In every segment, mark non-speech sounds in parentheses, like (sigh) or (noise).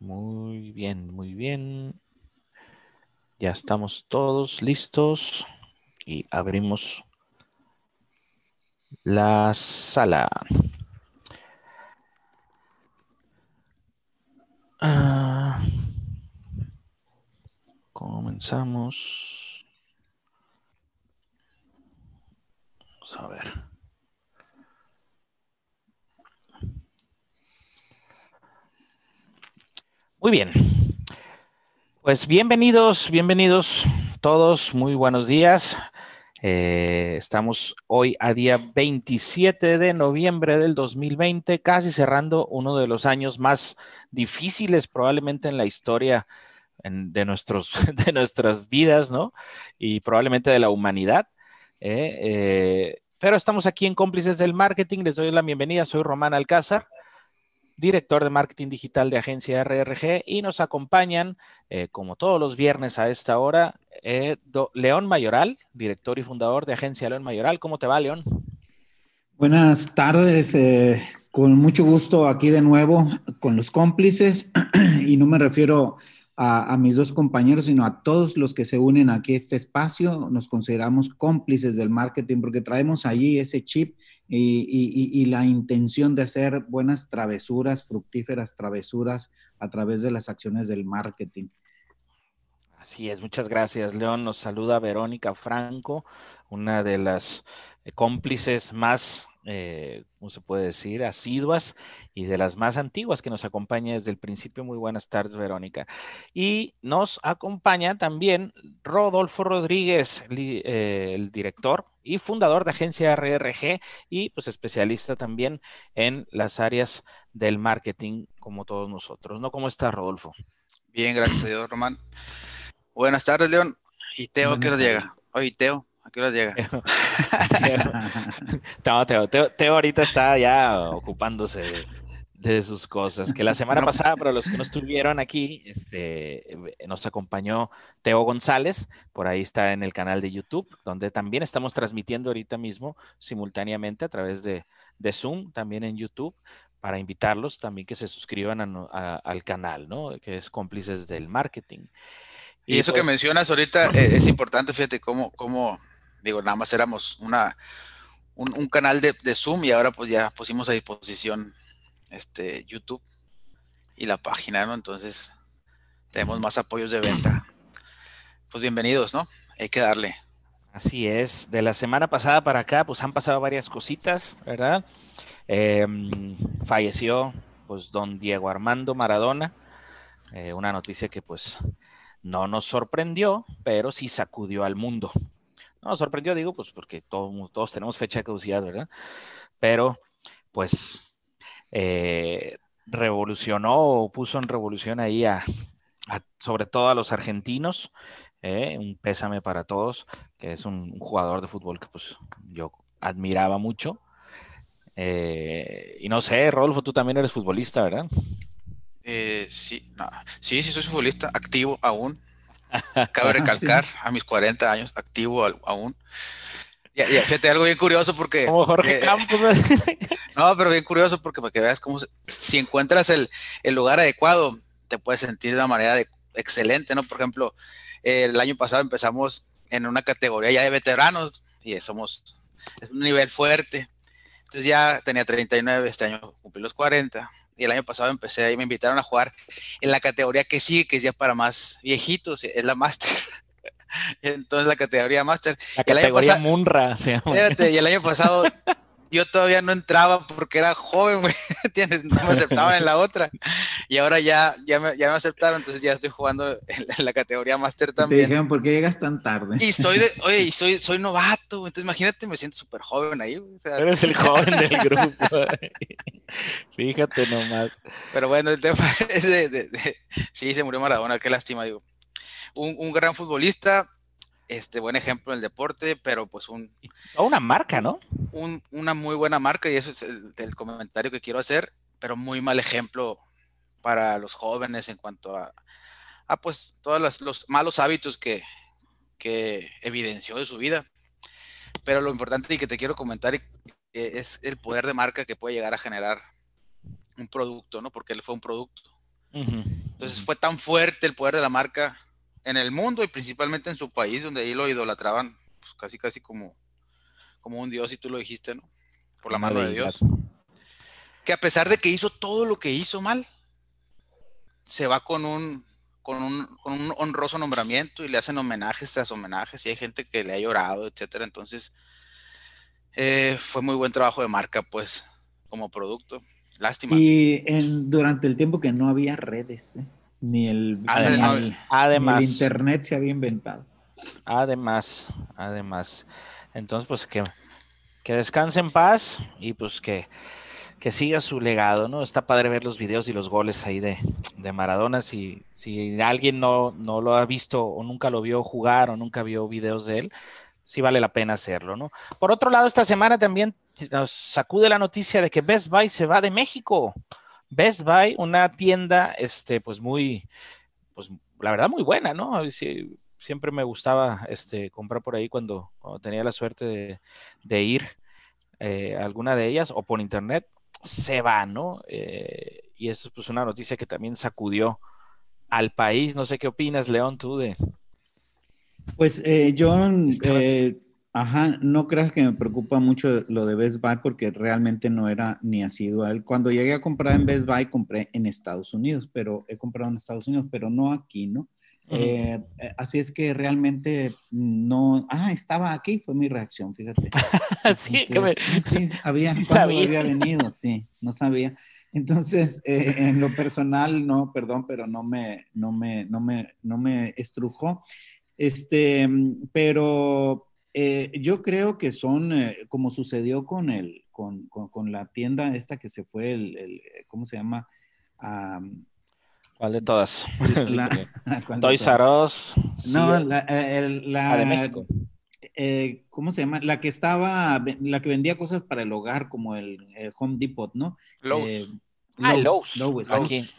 Muy bien, muy bien. Ya estamos todos listos y abrimos la sala. Ah, comenzamos. Vamos a ver. Muy bien. Pues bienvenidos, bienvenidos todos, muy buenos días. Eh, estamos hoy a día 27 de noviembre del 2020, casi cerrando uno de los años más difíciles probablemente en la historia de, nuestros, (laughs) de nuestras vidas, ¿no? Y probablemente de la humanidad. ¿eh? Eh, pero estamos aquí en Cómplices del Marketing. Les doy la bienvenida. Soy Román Alcázar director de marketing digital de agencia RRG, y nos acompañan, eh, como todos los viernes a esta hora, León Mayoral, director y fundador de agencia León Mayoral. ¿Cómo te va, León? Buenas tardes, eh, con mucho gusto aquí de nuevo con los cómplices, (clears throat) y no me refiero a, mis dos compañeros, sino a todos los que se unen aquí a este espacio. Nos consideramos cómplices del marketing porque traemos allí ese chip y, la intención de hacer buenas travesuras, fructíferas travesuras a través de las acciones del marketing. Así es, muchas gracias, León. Nos saluda Verónica Franco, una de las cómplices más eh, ¿cómo se puede decir? Asiduas y de las más antiguas que nos acompaña desde el principio. Muy buenas tardes, Verónica. Y nos acompaña también Rodolfo Rodríguez, eh, el director y fundador de agencia RRG y pues especialista también en las áreas del marketing como todos nosotros. ¿No? ¿Cómo está, Rodolfo? Bien, gracias a Dios, Román. Buenas tardes, León. Y Teo, ¿qué nos llega? Oye, Teo, ¿A qué hora llega? (laughs) Teo, Teo, ahorita está ya ocupándose de, sus cosas. Que la semana pasada, para los que no estuvieron aquí, este, nos acompañó Teo González. Por ahí está en el canal de YouTube, donde también estamos transmitiendo ahorita mismo simultáneamente a través de, Zoom, también en YouTube para invitarlos también que se suscriban al canal, ¿no? Que es Cómplices del Marketing. Y, eso que pues mencionas ahorita es, es importante, fíjate cómo, cómo digo, nada más éramos una, un, canal de, Zoom y ahora pues ya pusimos a disposición este YouTube y la página, ¿no? Entonces tenemos más apoyos de venta. Pues bienvenidos, ¿no? Hay que darle. Así es. De la semana pasada para acá, pues han pasado varias cositas, ¿verdad? Em, falleció, pues, don Diego Armando Maradona. Eh, una noticia que, pues, no nos sorprendió, pero sí sacudió al mundo. No, sorprendió, digo, pues porque todos, tenemos fecha de caducidad, ¿verdad? Pero, pues, eh, revolucionó puso en revolución ahí a, sobre todo a los argentinos. Eh, un pésame para todos, que es un, jugador de fútbol que pues yo admiraba mucho. Eh, y no sé, Rodolfo, tú también eres futbolista, ¿verdad? sí, sí, sí, soy futbolista, activo aún. Cabe (laughs) recalcar, a mis 40 años, activo aún. Y, fíjate, algo bien curioso porque... Como Jorge eh, Campos. (laughs) no, pero bien curioso porque para que veas cómo... si encuentras el, lugar adecuado, te puedes sentir de una manera excelente, ¿no? Por ejemplo, el año pasado empezamos en una categoría ya de veteranos y somos... Es un nivel fuerte. Entonces ya tenía 39, este año cumplí los 40 y el año pasado empecé y me invitaron a jugar en la categoría que sigue, que es ya para más viejitos, es la Master. (laughs) Entonces la categoría Master. La categoría Munra. Espérate, y el año pasado (laughs) yo todavía no entraba porque era joven, güey, (laughs) No me aceptaban en la otra. Y ahora ya, ya, me, ya me aceptaron, entonces ya estoy jugando en la, categoría Master también. Te dijeron, ¿por qué llegas tan tarde? Y soy de, (laughs) oye, y soy, soy novato, entonces imagínate, me siento súper joven ahí. Eres el joven del (laughs) grupo. Fíjate nomás. Pero bueno, el tema es de, sí, se murió Maradona, qué lástima, digo. Un, un gran futbolista, este buen ejemplo en el deporte, pero pues un... una marca, ¿no? una muy buena marca y eso es el, comentario que quiero hacer, pero muy mal ejemplo para los jóvenes en cuanto a, a pues todos los, malos hábitos que, que evidenció de su vida. Pero lo importante y que te quiero comentar eh, es el poder de marca que puede llegar a generar un producto, ¿no? Porque él fue un producto. Entonces fue tan fuerte el poder de la marca en el mundo y principalmente en su país, donde ahí lo idolatraban pues, casi, casi como, como un dios, y tú lo dijiste, ¿no? Por la mano de Dios. Que a pesar de que hizo todo lo que hizo mal, se va con un, con un, con un honroso nombramiento y le hacen homenajes tras homenajes y hay gente que le ha llorado, etcétera. Entonces, eh, fue muy buen trabajo de marca, pues, como producto. Lástima. Y en, durante el tiempo que no había redes, ¿eh? Ni el, además, internet se había inventado. Además, además. Entonces, pues que, que descanse en paz y pues que, que siga su legado, ¿no? Está padre ver los videos y los goles ahí de, de Maradona. Si, si alguien no, no lo ha visto o nunca lo vio jugar o nunca vio videos de él, sí vale la pena hacerlo, ¿no? Por otro lado, esta semana también nos sacude la noticia de que Best Buy se va de México. Best Buy, una tienda, este, pues muy, pues la verdad muy buena, ¿no? siempre me gustaba este, comprar por ahí cuando, tenía la suerte de, ir eh, a alguna de ellas o por internet, se va, ¿no? Eh, y eso es pues una noticia que también sacudió al país. No sé qué opinas, León, tú de, pues eh, yo, ajá, no creas que me preocupa mucho lo de Best Buy porque realmente no era ni él. Cuando llegué a comprar en Best Buy, compré en Estados Unidos, pero he comprado en Estados Unidos, pero no aquí, ¿no? Eh, así es que realmente no. Ah, estaba aquí, fue mi reacción, fíjate. (laughs) sí, que me... sí, había, (laughs) había venido, sí, no sabía. Entonces, en lo personal, no, perdón, pero no me, no me, no me, no me estrujó. Este, pero eh, yo creo que son, eh, como sucedió con, el, con, con, la tienda esta que se fue, el, ¿cómo se llama? ¿Cuál de todas? (laughs) (laughs) Toys R Us. No, la, eh, la, ah, de México. ¿Cómo se llama? La que estaba, la que vendía cosas para el hogar, como el, Home Depot, ¿no? Lowe's. ah, Lowe's. Lowe's.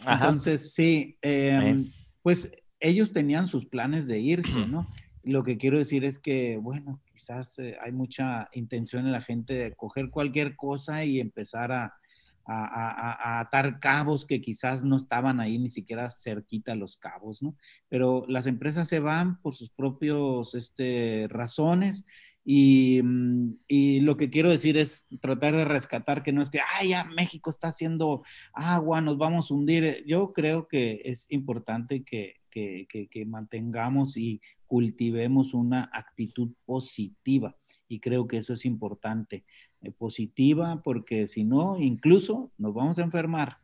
Entonces, sí, em, pues ellos tenían sus planes de irse, (clears throat) ¿no? Lo que quiero decir es que, bueno, quizás eh, hay mucha intención en la gente de coger cualquier cosa y empezar a, atar cabos que quizás no estaban ahí ni siquiera cerquita los cabos, ¿no? Pero las empresas se van por sus propios este, razones y, mm, y, lo que quiero decir es tratar de rescatar que no es que, ay, ya México está haciendo agua, nos vamos a hundir. Yo creo que es importante que, que, que, mantengamos y cultivemos una actitud positiva. Y creo que eso es importante. Eh, positiva porque si no, incluso nos vamos a enfermar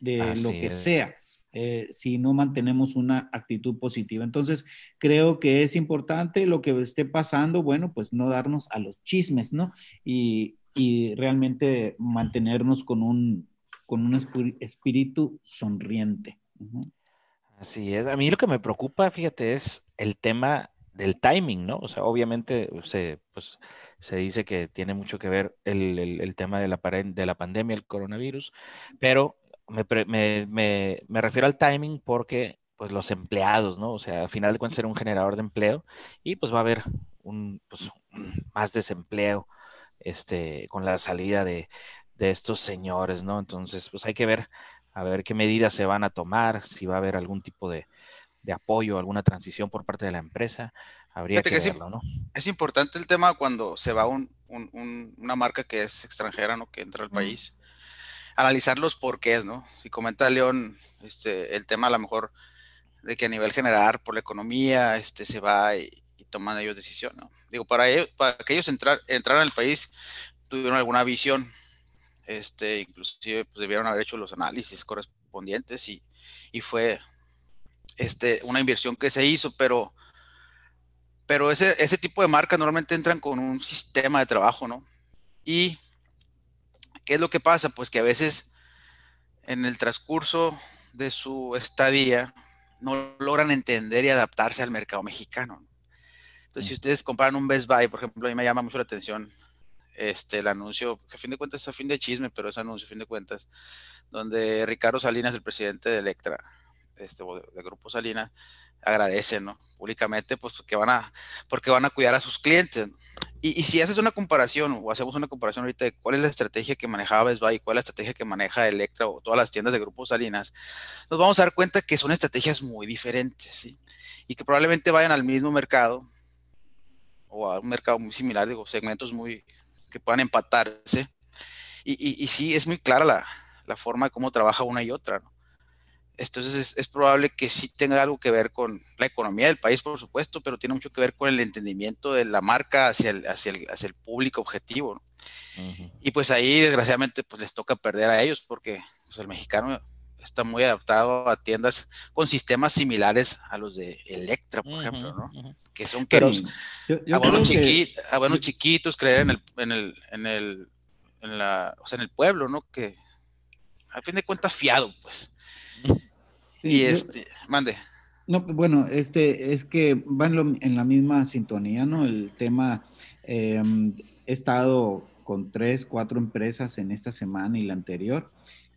de lo que sea. Eh, si no mantenemos una actitud positiva. Entonces, creo que es importante lo que esté pasando, bueno, pues no darnos a los chismes, ¿no? Y, y realmente mantenernos con un, con un espíritu sonriente. Así es. A mí lo que me preocupa, fíjate, es el tema del timing, ¿no? O sea, obviamente se, pues, se dice que tiene mucho que ver el, tema de la, de la pandemia, el coronavirus, pero me, me, me, refiero al timing porque pues los empleados, ¿no? O sea, al final de cuentas ser un generador de empleo y pues va a haber un, pues, más desempleo este, con la salida de, de estos señores, ¿no? Entonces, pues hay que ver a ver qué medidas se van a tomar, si va a haber algún tipo de, de apoyo, alguna transición por parte de la empresa. Habría que, verlo, ¿no? Es importante el tema cuando se va un, una marca que es extranjera, ¿no? Que entra al país. Analizar los porqués, ¿no? Si comenta León este, el tema a lo mejor de que a nivel general, por la economía, este, se va y, toman ellos decisión, ¿no? Digo, para, ellos, para que ellos entrar, entraran al país, tuvieron alguna visión este, inclusive pues, debieron haber hecho los análisis correspondientes y, fue este, una inversión que se hizo, pero, pero ese, ese tipo de marcas normalmente entran con un sistema de trabajo, ¿no? Y ¿qué es lo que pasa? Pues que a veces en el transcurso de su estadía no logran entender y adaptarse al mercado mexicano. Entonces, si mm. ustedes comparan un Best Buy, por ejemplo, a mí me llama mucho la atención este, el anuncio, a fin de cuentas es a fin de chisme, pero es anuncio, a fin de cuentas, donde Ricardo Salinas, el presidente de Electra, este, de, Grupo Salinas, agradece, ¿no? Públicamente, pues que van a, porque van a cuidar a sus clientes. Y, si haces una comparación, o hacemos una comparación ahorita de cuál es la estrategia que manejaba Best Buy cuál es la estrategia que maneja Electra o todas las tiendas de Grupo Salinas, nos vamos a dar cuenta que son estrategias muy diferentes, ¿sí? Y que probablemente vayan al mismo mercado o a un mercado muy similar, digo, segmentos muy que puedan empatarse. Y, y, sí, es muy clara la, la, forma de cómo trabaja una y otra, ¿no? Entonces es, probable que sí tenga algo que ver con la economía del país, por supuesto, pero tiene mucho que ver con el entendimiento de la marca hacia el, hacia el, hacia el público objetivo. Y pues ahí, desgraciadamente, pues les toca perder a ellos porque pues, el mexicano está muy adaptado a tiendas con sistemas similares a los de Electra, por ejemplo, ¿no? Que son caros. a, buenos, chiquitos, creer en el, en el, en el, en la, o sea, en el pueblo, ¿no? Que a fin de cuentas fiado, pues y este, mande. No, bueno, este es que van en la misma sintonía, ¿no? El tema, em, he estado con tres, cuatro empresas en esta semana y la anterior,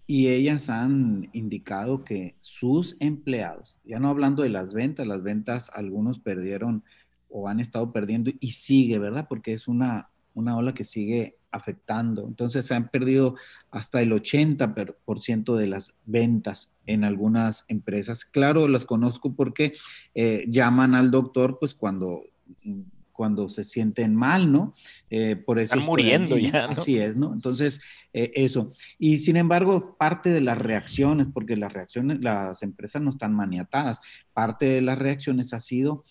y ellas han indicado que sus empleados, ya no hablando de las ventas, las ventas algunos perdieron o han estado perdiendo y sigue, ¿verdad? Porque es una, una ola que sigue afectando. Entonces se han perdido hasta el 80% de las ventas en algunas empresas. Claro, las conozco porque eh, llaman al doctor pues cuando cuando se sienten mal, ¿no? Eh, por eso Están muriendo ya. Así es, ¿no? Entonces, eh, eso. Y sin embargo, parte de las reacciones, porque las reacciones, las empresas no están maniatadas, parte de las reacciones ha sido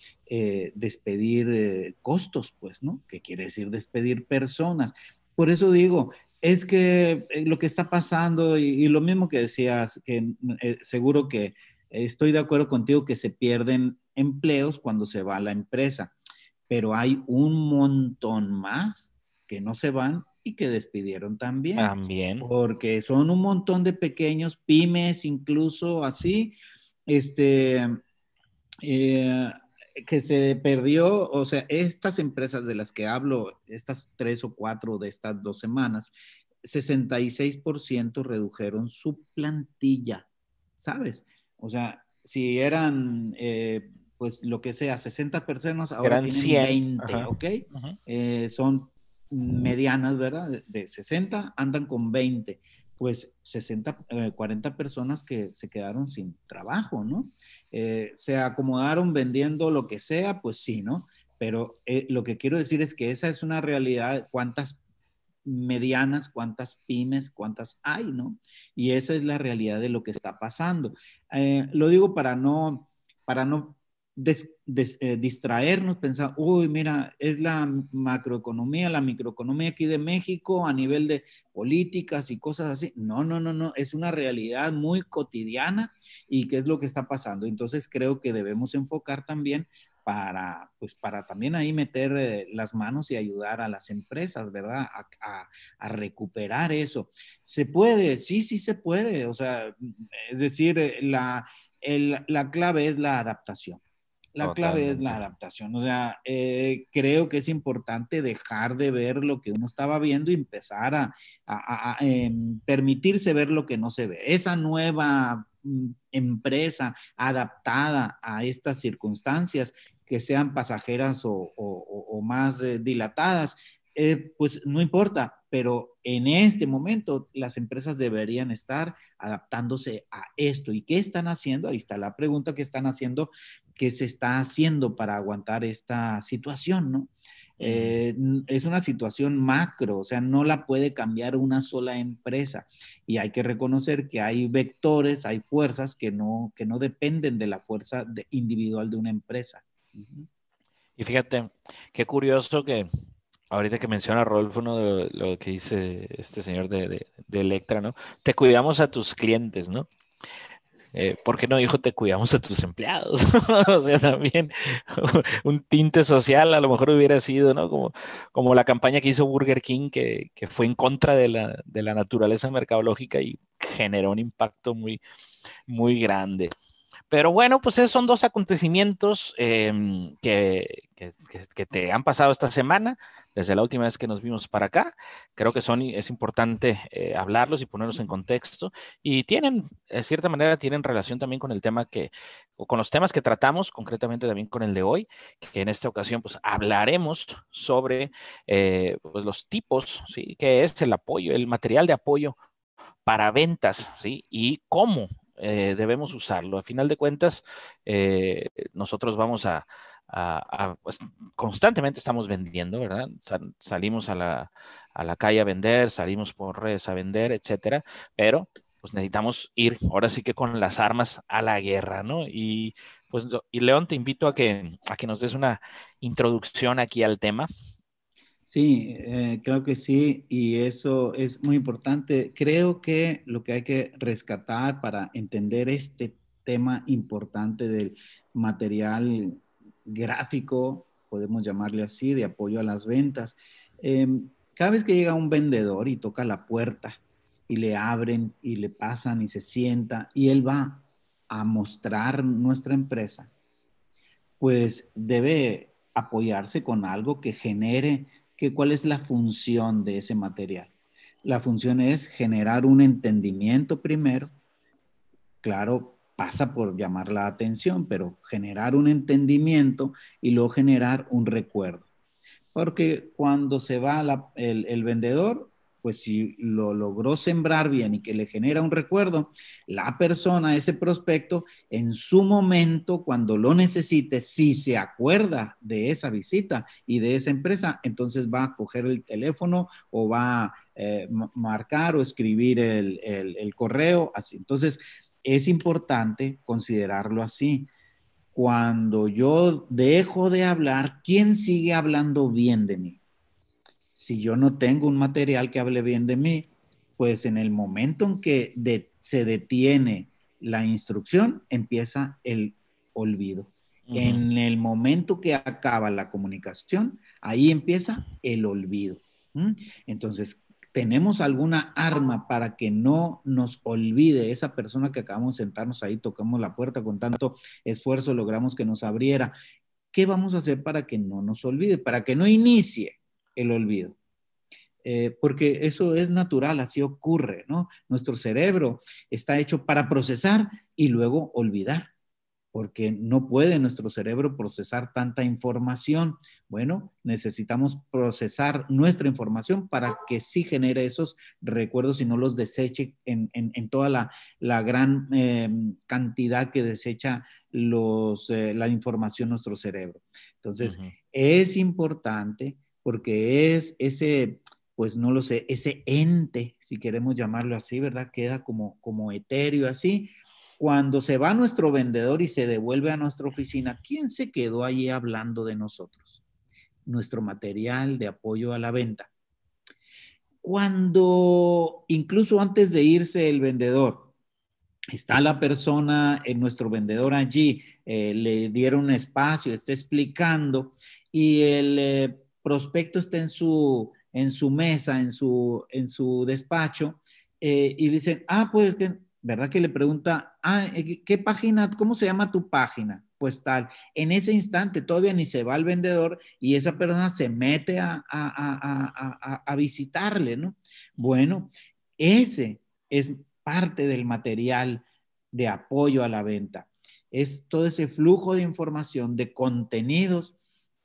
despedir costos, pues, ¿no? ¿Qué quiere decir despedir personas? Por eso digo, es que eh, lo que está pasando y, lo mismo que decías, que eh, seguro que estoy de acuerdo contigo que se pierden empleos cuando se va la empresa, pero hay un montón más que no se van y que despidieron también. También. Porque son un montón de pequeños pymes, incluso así, este, eh, que se perdió, o sea, estas empresas de las que hablo, estas tres o cuatro de estas dos semanas, 66% redujeron su plantilla, ¿sabes? O sea, si eran, eh, pues lo que sea, 60 personas, ahora tienen 20, ¿ok? Eh, son medianas, ¿verdad? De, 60 andan con 20 pues 60, 40 personas que se quedaron sin trabajo, ¿no? Eh, se acomodaron vendiendo lo que sea, pues sí, ¿no? Pero eh, lo que quiero decir es que esa es una realidad, cuántas medianas, cuántas pymes, cuántas hay, ¿no? Y esa es la realidad de lo que está pasando. Eh, lo digo para no, para no eh, distraernos, pensar, uy, mira, es la macroeconomía, la microeconomía aquí de México a nivel de políticas y cosas así. No, no, no, no, es una realidad muy cotidiana y qué es lo que está pasando. Entonces creo que debemos enfocar también para, pues, para también ahí meter eh, las manos y ayudar a las empresas, ¿verdad? A, a, recuperar eso. ¿Se puede? Sí, sí se puede. O sea, es decir, eh, la, el, la clave es la adaptación. La clave es la adaptación. O sea, eh, creo que es importante dejar de ver lo que uno estaba viendo y empezar a, em, permitirse ver lo que no se ve. Esa nueva mm, empresa adaptada a estas circunstancias, que sean pasajeras o, más eh, dilatadas, eh, pues no importa, pero en este momento las empresas deberían estar adaptándose a esto. ¿Y qué están haciendo? Ahí está la pregunta que están haciendo, ¿qué se está haciendo para aguantar esta situación? ¿no? Eh, es una situación macro, o sea, no la puede cambiar una sola empresa. Y hay que reconocer que hay vectores, hay fuerzas que no, que no dependen de la fuerza individual de una empresa. Y fíjate, qué curioso que ahorita que menciona Rolfo, uno de lo, que dice este señor de, Electra, ¿no? Te cuidamos a tus clientes, ¿no? Eh, ¿Por qué no dijo te cuidamos a tus empleados? (laughs) o sea, también un tinte social a lo mejor hubiera sido, ¿no? Como, como la campaña que hizo Burger King, que, fue en contra de la, de la, naturaleza mercadológica y generó un impacto muy, muy grande. Pero bueno, pues esos son dos acontecimientos em, que, te han pasado esta semana, desde la última vez que nos vimos para acá. Creo que son, es importante eh, hablarlos y ponerlos en contexto. Y tienen, de cierta manera, tienen relación también con el tema que, o con los temas que tratamos, concretamente también con el de hoy, que en esta ocasión pues hablaremos sobre eh, pues, los tipos, ¿sí? Que es el apoyo, el material de apoyo para ventas, ¿sí? Y cómo eh, debemos usarlo. A final de cuentas, eh, nosotros vamos a, pues, constantemente estamos vendiendo, ¿verdad? salimos a la, a la, calle a vender, salimos por redes a vender, etcétera, pero pues necesitamos ir ahora sí que con las armas a la guerra, ¿no? Y pues, y León, te invito a que, a que nos des una introducción aquí al tema. Sí, eh, creo que sí, y eso es muy importante. Creo que lo que hay que rescatar para entender este tema importante del material gráfico, podemos llamarle así, de apoyo a las ventas. Em, cada vez que llega un vendedor y toca la puerta y le abren y le pasan y se sienta y él va a mostrar nuestra empresa, pues debe apoyarse con algo que genere que cuál es la función de ese material. La función es generar un entendimiento primero. Claro, pasa por llamar la atención, pero generar un entendimiento y luego generar un recuerdo. Porque cuando se va el, el vendedor, pues si lo logró sembrar bien y que le genera un recuerdo, la persona, ese prospecto, en su momento, cuando lo necesite, si se acuerda de esa visita y de esa empresa, entonces va a coger el teléfono o va a eh, marcar o escribir el, el correo, así. Entonces, es importante considerarlo así. Cuando yo dejo de hablar, ¿quién sigue hablando bien de mí? Si yo no tengo un material que hable bien de mí, pues en el momento en que se detiene la instrucción, empieza el olvido. En el momento que acaba la comunicación, ahí empieza el olvido. Entonces, tenemos alguna arma para que no nos olvide esa persona que acabamos de sentarnos ahí, tocamos la puerta con tanto esfuerzo, logramos que nos abriera. ¿Qué vamos a hacer para que no nos olvide? Para que no inicie el olvido. Eh, porque eso es natural, así ocurre, ¿no? Nuestro cerebro está hecho para procesar y luego olvidar, porque no puede nuestro cerebro procesar tanta información. Bueno, necesitamos procesar nuestra información para que sí genere esos recuerdos y no los deseche en, toda la, gran em, cantidad que desecha los, eh, la información nuestro cerebro. Entonces, es importante porque es ese, pues no lo sé, ese ente, si queremos llamarlo así, ¿verdad? Queda como, como etéreo así. Cuando se va nuestro vendedor y se devuelve a nuestra oficina, ¿quién se quedó allí hablando de nosotros? Nuestro material de apoyo a la venta. Cuando incluso antes de irse el vendedor, está la persona, en nuestro vendedor allí, eh, le dieron espacio, está explicando y el eh, prospecto está en su, en su mesa, en su, en su despacho, eh, y dicen, ah, pues, ¿verdad? Que le pregunta, ah, eh, ¿qué página, cómo se llama tu página? Pues tal, en ese instante todavía ni se va el vendedor y esa persona se mete a, a, a visitarle, ¿no? Bueno, ese es parte del material de apoyo a la venta. Es todo ese flujo de información, de contenidos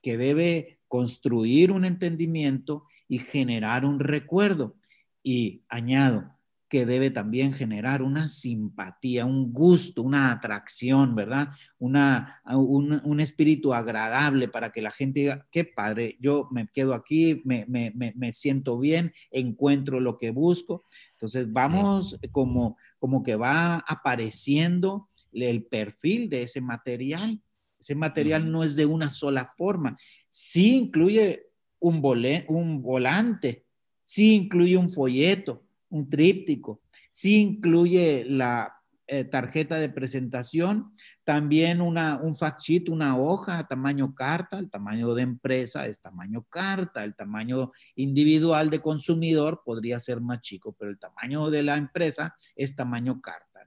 que debe construir un entendimiento y generar un recuerdo. Y añado que debe también generar una simpatía, un gusto, una atracción, ¿verdad? Una, un, espíritu agradable para que la gente diga, qué padre, yo me quedo aquí, me, me, me, siento bien, encuentro lo que busco. Entonces vamos como, como que va apareciendo el perfil de ese material. Ese material no es de una sola forma, sí incluye un, un volante, sí incluye un folleto, un tríptico, sí incluye la eh, tarjeta de presentación, también una, un fact sheet, una hoja tamaño carta, el tamaño de empresa es tamaño carta, el tamaño individual de consumidor podría ser más chico, pero el tamaño de la empresa es tamaño carta.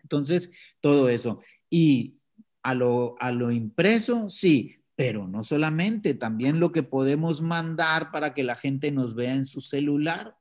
Entonces, todo eso. Y a lo, a lo impreso, sí, pero no solamente, también lo que podemos mandar para que la gente nos vea en su celular.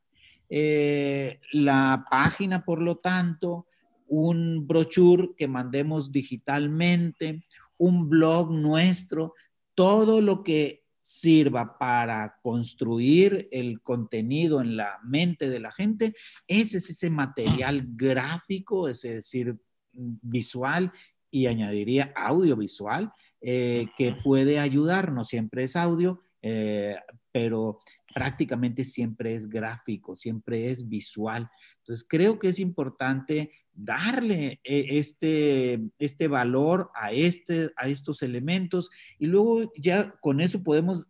Eh, la página, por lo tanto, un brochure que mandemos digitalmente, un blog nuestro, todo lo que sirva para construir el contenido en la mente de la gente, ese es ese material gráfico, es decir, visual y añadiría audiovisual, eh, que puede ayudar, no siempre es audio, eh, pero prácticamente siempre es gráfico, siempre es visual. Entonces, creo que es importante darle eh, este, este valor a, este, a estos elementos y luego ya con eso podemos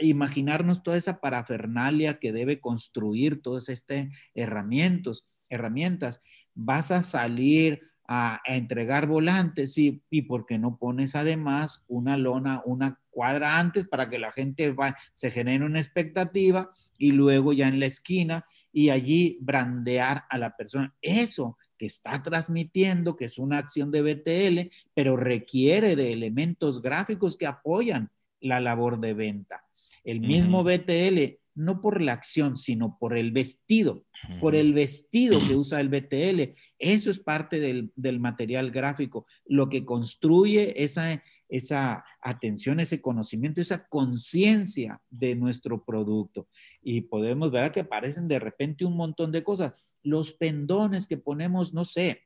imaginarnos toda esa parafernalia que debe construir todas estas herramientas. herramientas. Vas a salir a, entregar volantes y, y por qué no pones además una lona, una cuadra antes para que la gente va, se genere una expectativa y luego ya en la esquina y allí brandear a la persona. Eso que está transmitiendo, que es una acción de BTL, pero requiere de elementos gráficos que apoyan la labor de venta. El mismo BTL, no por la acción, sino por el vestido, por el vestido que usa el BTL. Eso es parte del, del material gráfico, lo que construye esa, esa atención, ese conocimiento, esa conciencia de nuestro producto. Y podemos ver que aparecen de repente un montón de cosas. Los pendones que ponemos, no sé,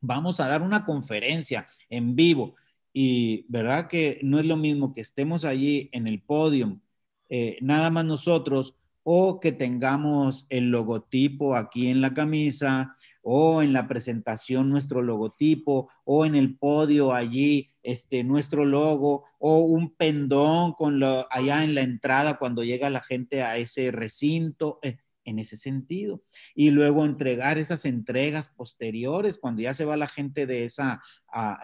vamos a dar una conferencia en vivo y verdad que no es lo mismo que estemos allí en el podio, eh, nada más nosotros, o que tengamos el logotipo aquí en la camisa, o en la presentación nuestro logotipo, o en el podio allí este, nuestro logo, o un pendón con lo, allá en la entrada cuando llega la gente a ese recinto. Eh, en ese sentido. Y luego entregar esas entregas posteriores, cuando ya se va la gente de esa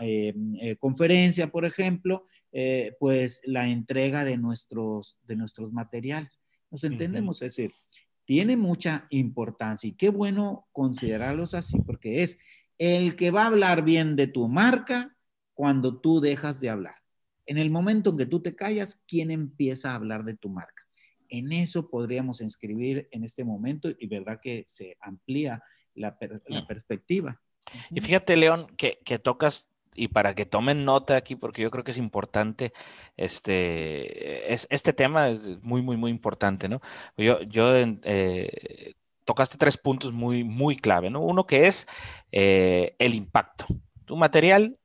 eh, eh, conferencia, por ejemplo, pues la entrega de nuestros, de nuestros materiales. Nos entendemos, es decir, tiene mucha importancia y qué bueno considerarlos así, porque es el que va a hablar bien de tu marca cuando tú dejas de hablar. En el momento en que tú te callas, ¿quién empieza a hablar de tu marca? En eso podríamos inscribir en este momento y verdad que se amplía la, la perspectiva. Y fíjate, León, que, que tocas y para que tomen nota aquí, porque yo creo que es importante, este, es, este tema es muy, muy, muy importante, ¿no? Yo, yo eh, tocaste tres puntos muy, muy clave, ¿no? Uno que es eh, el impacto. Tu material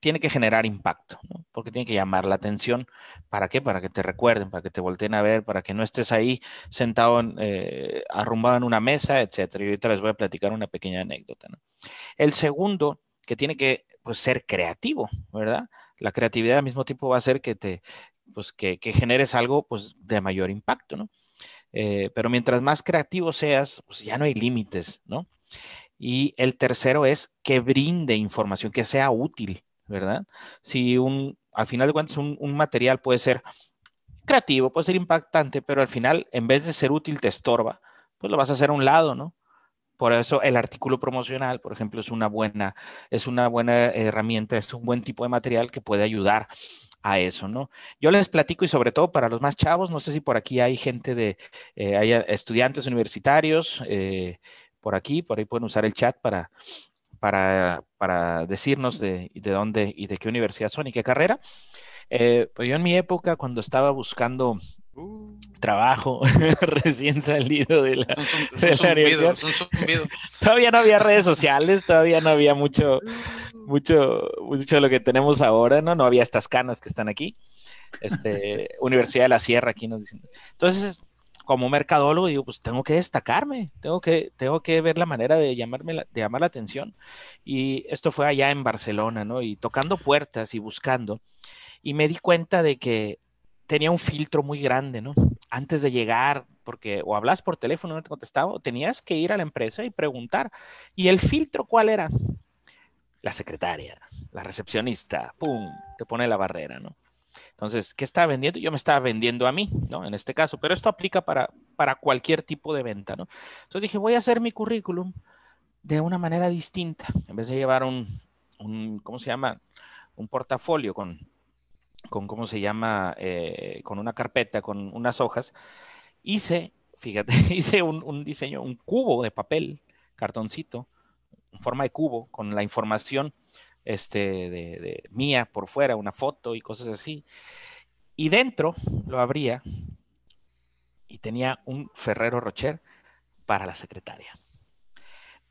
tiene que generar impacto, ¿no? porque tiene que llamar la atención. ¿Para qué? Para que te recuerden, para que te volteen a ver, para que no estés ahí sentado, eh, arrumbado en una mesa, etcétera. Y ahorita les voy a platicar una pequeña anécdota. El segundo, que tiene que pues, ser creativo, ¿verdad? La creatividad al mismo tiempo va a hacer que te, pues, que, generes algo, pues, de mayor impacto, ¿no? Eh, pero mientras más creativo seas, pues ya no hay límites, ¿no? Y el tercero es que brinde información, que sea útil, ¿verdad? Si un, al final de cuentas, un, un material puede ser creativo, puede ser impactante, pero al final, en vez de ser útil, te estorba, pues lo vas a hacer a un lado, ¿no? Por eso el artículo promocional, por ejemplo, es una buena, es una buena herramienta, es un buen tipo de material que puede ayudar a eso, ¿no? Yo les platico y sobre todo para los más chavos, no sé si por aquí hay gente de, eh, hay estudiantes universitarios, eh, por aquí, por ahí pueden usar el chat para, para, para decirnos de, de, dónde y de qué universidad son y qué carrera. Eh, pues yo en mi época, cuando estaba buscando Uh. trabajo (laughs) recién salido de la, Todavía no había redes sociales, todavía no había mucho, mucho, mucho de lo que tenemos ahora, ¿no? No había estas canas que están aquí. Este, (laughs) Universidad de la Sierra aquí nos dicen. Entonces, como mercadólogo, digo, pues tengo que destacarme, tengo que, tengo que ver la manera de, llamarme de llamar la atención. Y esto fue allá en Barcelona, ¿no? Y tocando puertas y buscando. Y me di cuenta de que tenía un filtro muy grande, ¿no? Antes de llegar, porque o hablas por teléfono, no te contestaba, o tenías que ir a la empresa y preguntar. ¿Y el filtro cuál era? La secretaria, la recepcionista, ¡pum! Te pone la barrera, ¿no? Entonces, ¿qué estaba vendiendo? Yo me estaba vendiendo a mí, ¿no? En este caso, pero esto aplica para, para cualquier tipo de venta, ¿no? Entonces dije, voy a hacer mi currículum de una manera distinta. En vez de llevar un, un, ¿cómo se llama? Un portafolio con, con ¿cómo se llama? Eh, con una carpeta, con unas hojas. Hice, fíjate, (laughs) hice un, diseño, un cubo de papel, cartoncito, en forma de cubo, con la información este, de, mía por fuera, una foto y cosas así. Y dentro lo abría y tenía un Ferrero Rocher para la secretaria.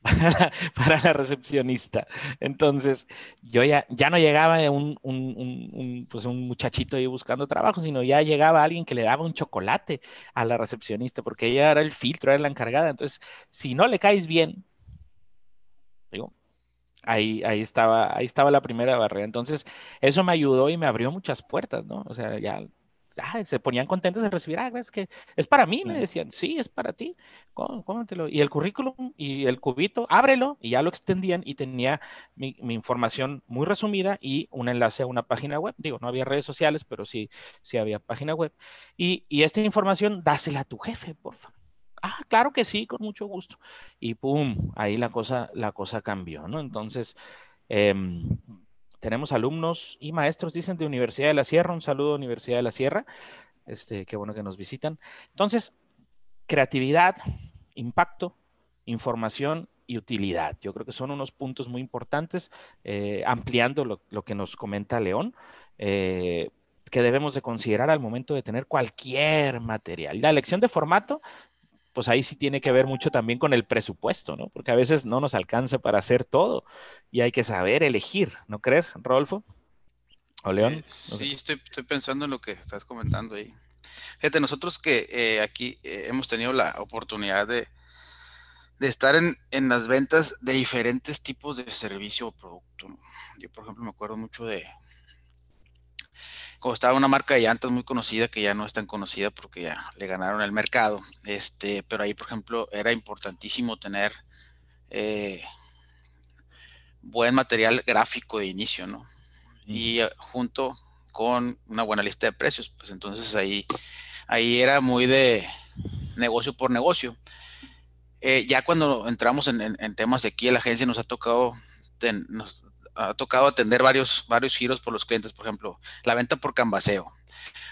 (laughs) Para la, recepcionista. Entonces, yo ya, ya no llegaba un, un, pues un muchachito ahí buscando trabajo, sino ya llegaba alguien que le daba un chocolate a la recepcionista, porque ella era el filtro, era la encargada. Entonces, si no le caes bien, digo, Ahí, ahí, estaba, ahí estaba la primera barrera. Entonces, eso me ayudó y me abrió muchas puertas, ¿no? O sea, ya se ponían contentos de recibir, ah, es que es para mí, me decían, sí, es para ti, cómetelo. Y el currículum y el cubito, ábrelo, y ya lo extendían y tenía mi, información muy resumida y un enlace a una página web. Digo, no había redes sociales, pero sí, sí había página web. Y, y esta información, dásela a tu jefe, por favor. Ah, claro que sí, con mucho gusto. Y pum, ahí la cosa, la cosa cambió, ¿no? Entonces, em, tenemos alumnos y maestros, dicen, de Universidad de la Sierra. Un saludo, Universidad de la Sierra. Este, qué bueno que nos visitan. Entonces, creatividad, impacto, información y utilidad. Yo creo que son unos puntos muy importantes, eh, ampliando lo, que nos comenta León. Eh, que debemos de considerar al momento de tener cualquier material. La elección de formato pues ahí sí tiene que ver mucho también con el presupuesto, ¿no? Porque a veces no nos alcanza para hacer todo y hay que saber elegir, ¿no crees, Rolfo? ¿O León? Eh, sí, estoy, pensando en lo que estás comentando ahí. Fíjate, nosotros que eh, aquí eh, hemos tenido la oportunidad de, de estar en, en, las ventas de diferentes tipos de servicio o producto. Yo, por ejemplo, me acuerdo mucho de, como estaba una marca de llantas muy conocida que ya no es tan conocida porque ya le ganaron el mercado. Este, pero ahí, por ejemplo, era importantísimo tener eh, buen material gráfico de inicio, ¿no? Y eh, junto con una buena lista de precios, pues entonces ahí, ahí era muy de negocio por negocio. Eh, ya cuando entramos en, temas de aquí la agencia nos ha tocado, ha tocado atender varios, varios giros por los clientes, por ejemplo, la venta por canvaseo.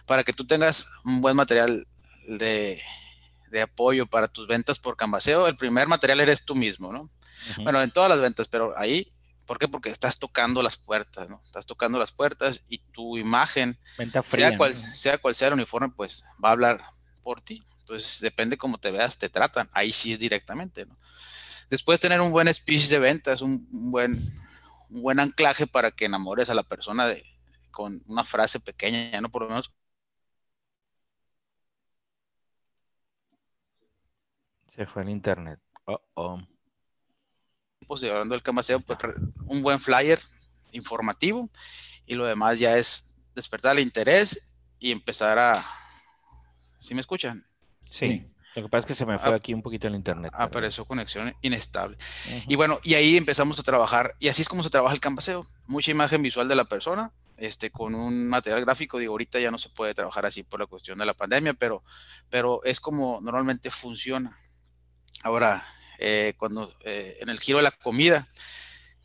Para que tú tengas un buen material de, apoyo para tus ventas por canvaseo, el primer material eres tú mismo, ¿no? Bueno, en todas las ventas, pero ahí, ¿por qué? Porque estás tocando las puertas, ¿no? Estás tocando las puertas y tu imagen, sea, cual, sea cual sea el uniforme, pues va a hablar por ti. Entonces, depende cómo te veas, te tratan. Ahí sí es directamente, ¿no? Después tener un buen speech de ventas, un buen un buen anclaje para que enamores a la persona de, con una frase pequeña, ya no por lo menos. Se fue en internet. Pues hablando del camaseo, pues un buen flyer informativo y lo demás ya es despertar el interés y empezar a... ¿Sí me escuchan? Sí. Lo que pasa es que se me fue aquí un poquito el internet. Apareció conexión inestable. Y bueno, y ahí empezamos a trabajar, y así es como se trabaja el campaseo. Mucha imagen visual de la persona, este, con un material gráfico. Digo, ahorita ya no se puede trabajar así por la cuestión de la pandemia, pero, pero es como normalmente funciona. Ahora, eh, cuando eh, en el giro de la comida,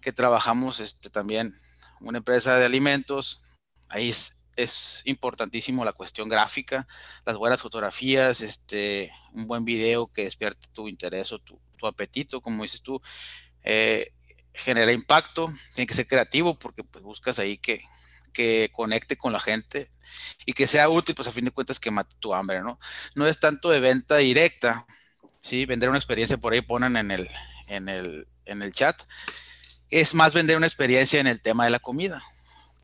que trabajamos este, también una empresa de alimentos, ahí es, es importantísimo la cuestión gráfica, las buenas fotografías, este, un buen video que despierte tu interés o tu, apetito, como dices tú, eh, genera impacto, tiene que ser creativo porque pues, buscas ahí que, que conecte con la gente y que sea útil, pues a fin de cuentas que mate tu hambre, ¿no? No es tanto de venta directa, ¿sí? Vender una experiencia por ahí ponen en el, en el, en el chat. Es más vender una experiencia en el tema de la comida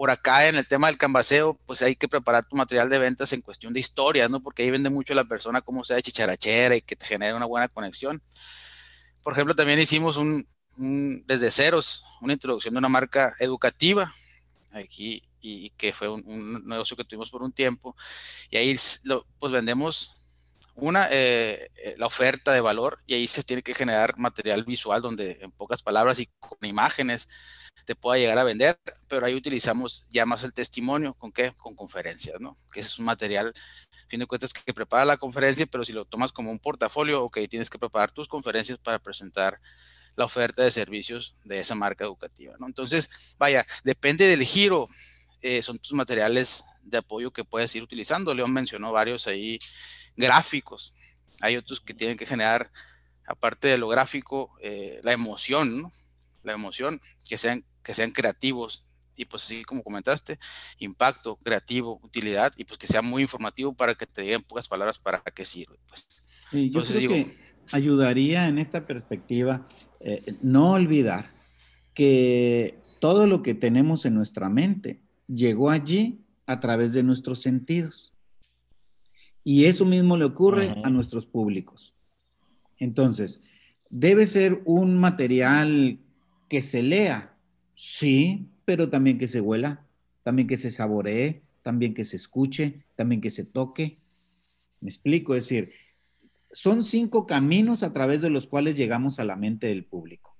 por acá en el tema del canvaseo, pues hay que preparar tu material de ventas en cuestión de historias, ¿no? Porque ahí vende mucho la persona cómo sea de chicharachera y que te genere una buena conexión. Por ejemplo, también hicimos un, desde ceros, una introducción de una marca educativa aquí y que fue un, negocio que tuvimos por un tiempo. Y ahí pues vendemos una, eh, eh, la oferta de valor y ahí se tiene que generar material visual donde en pocas palabras y con imágenes te pueda llegar a vender, pero ahí utilizamos ya más el testimonio, ¿con qué? Con conferencias, ¿no? Que es un material, fin de cuentas, que prepara la conferencia, pero si lo tomas como un portafolio, ok, tienes que preparar tus conferencias para presentar la oferta de servicios de esa marca educativa. ¿no? Entonces, vaya, depende del giro, eh, son tus materiales de apoyo que puedes ir utilizando. León mencionó varios ahí gráficos. Hay otros que tienen que generar, aparte de lo gráfico, eh, la emoción, ¿no? La emoción, que sean, que sean creativos. Y pues así como comentaste, impacto, creativo, utilidad, y pues que sea muy informativo para que te digan pocas palabras para qué sirve. Pues. yo creo que ayudaría en esta perspectiva eh, no olvidar que todo lo que tenemos en nuestra mente llegó allí a través de nuestros sentidos. Y eso mismo le ocurre a nuestros públicos. Entonces, debe ser un material que se lea, sí, pero también que se huela, también que se saboree, también que se escuche, también que se toque. Me explico, es decir, son cinco caminos a través de los cuales llegamos a la mente del público.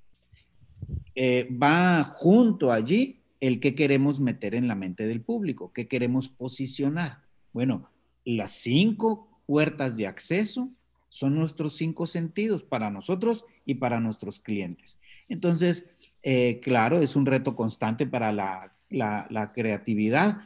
Eh, va junto allí el que queremos meter en la mente del público, qué queremos posicionar. Bueno, las cinco puertas de acceso son nuestros cinco sentidos para nosotros y para nuestros clientes. Entonces, eh, claro, es un reto constante para la, la, creatividad.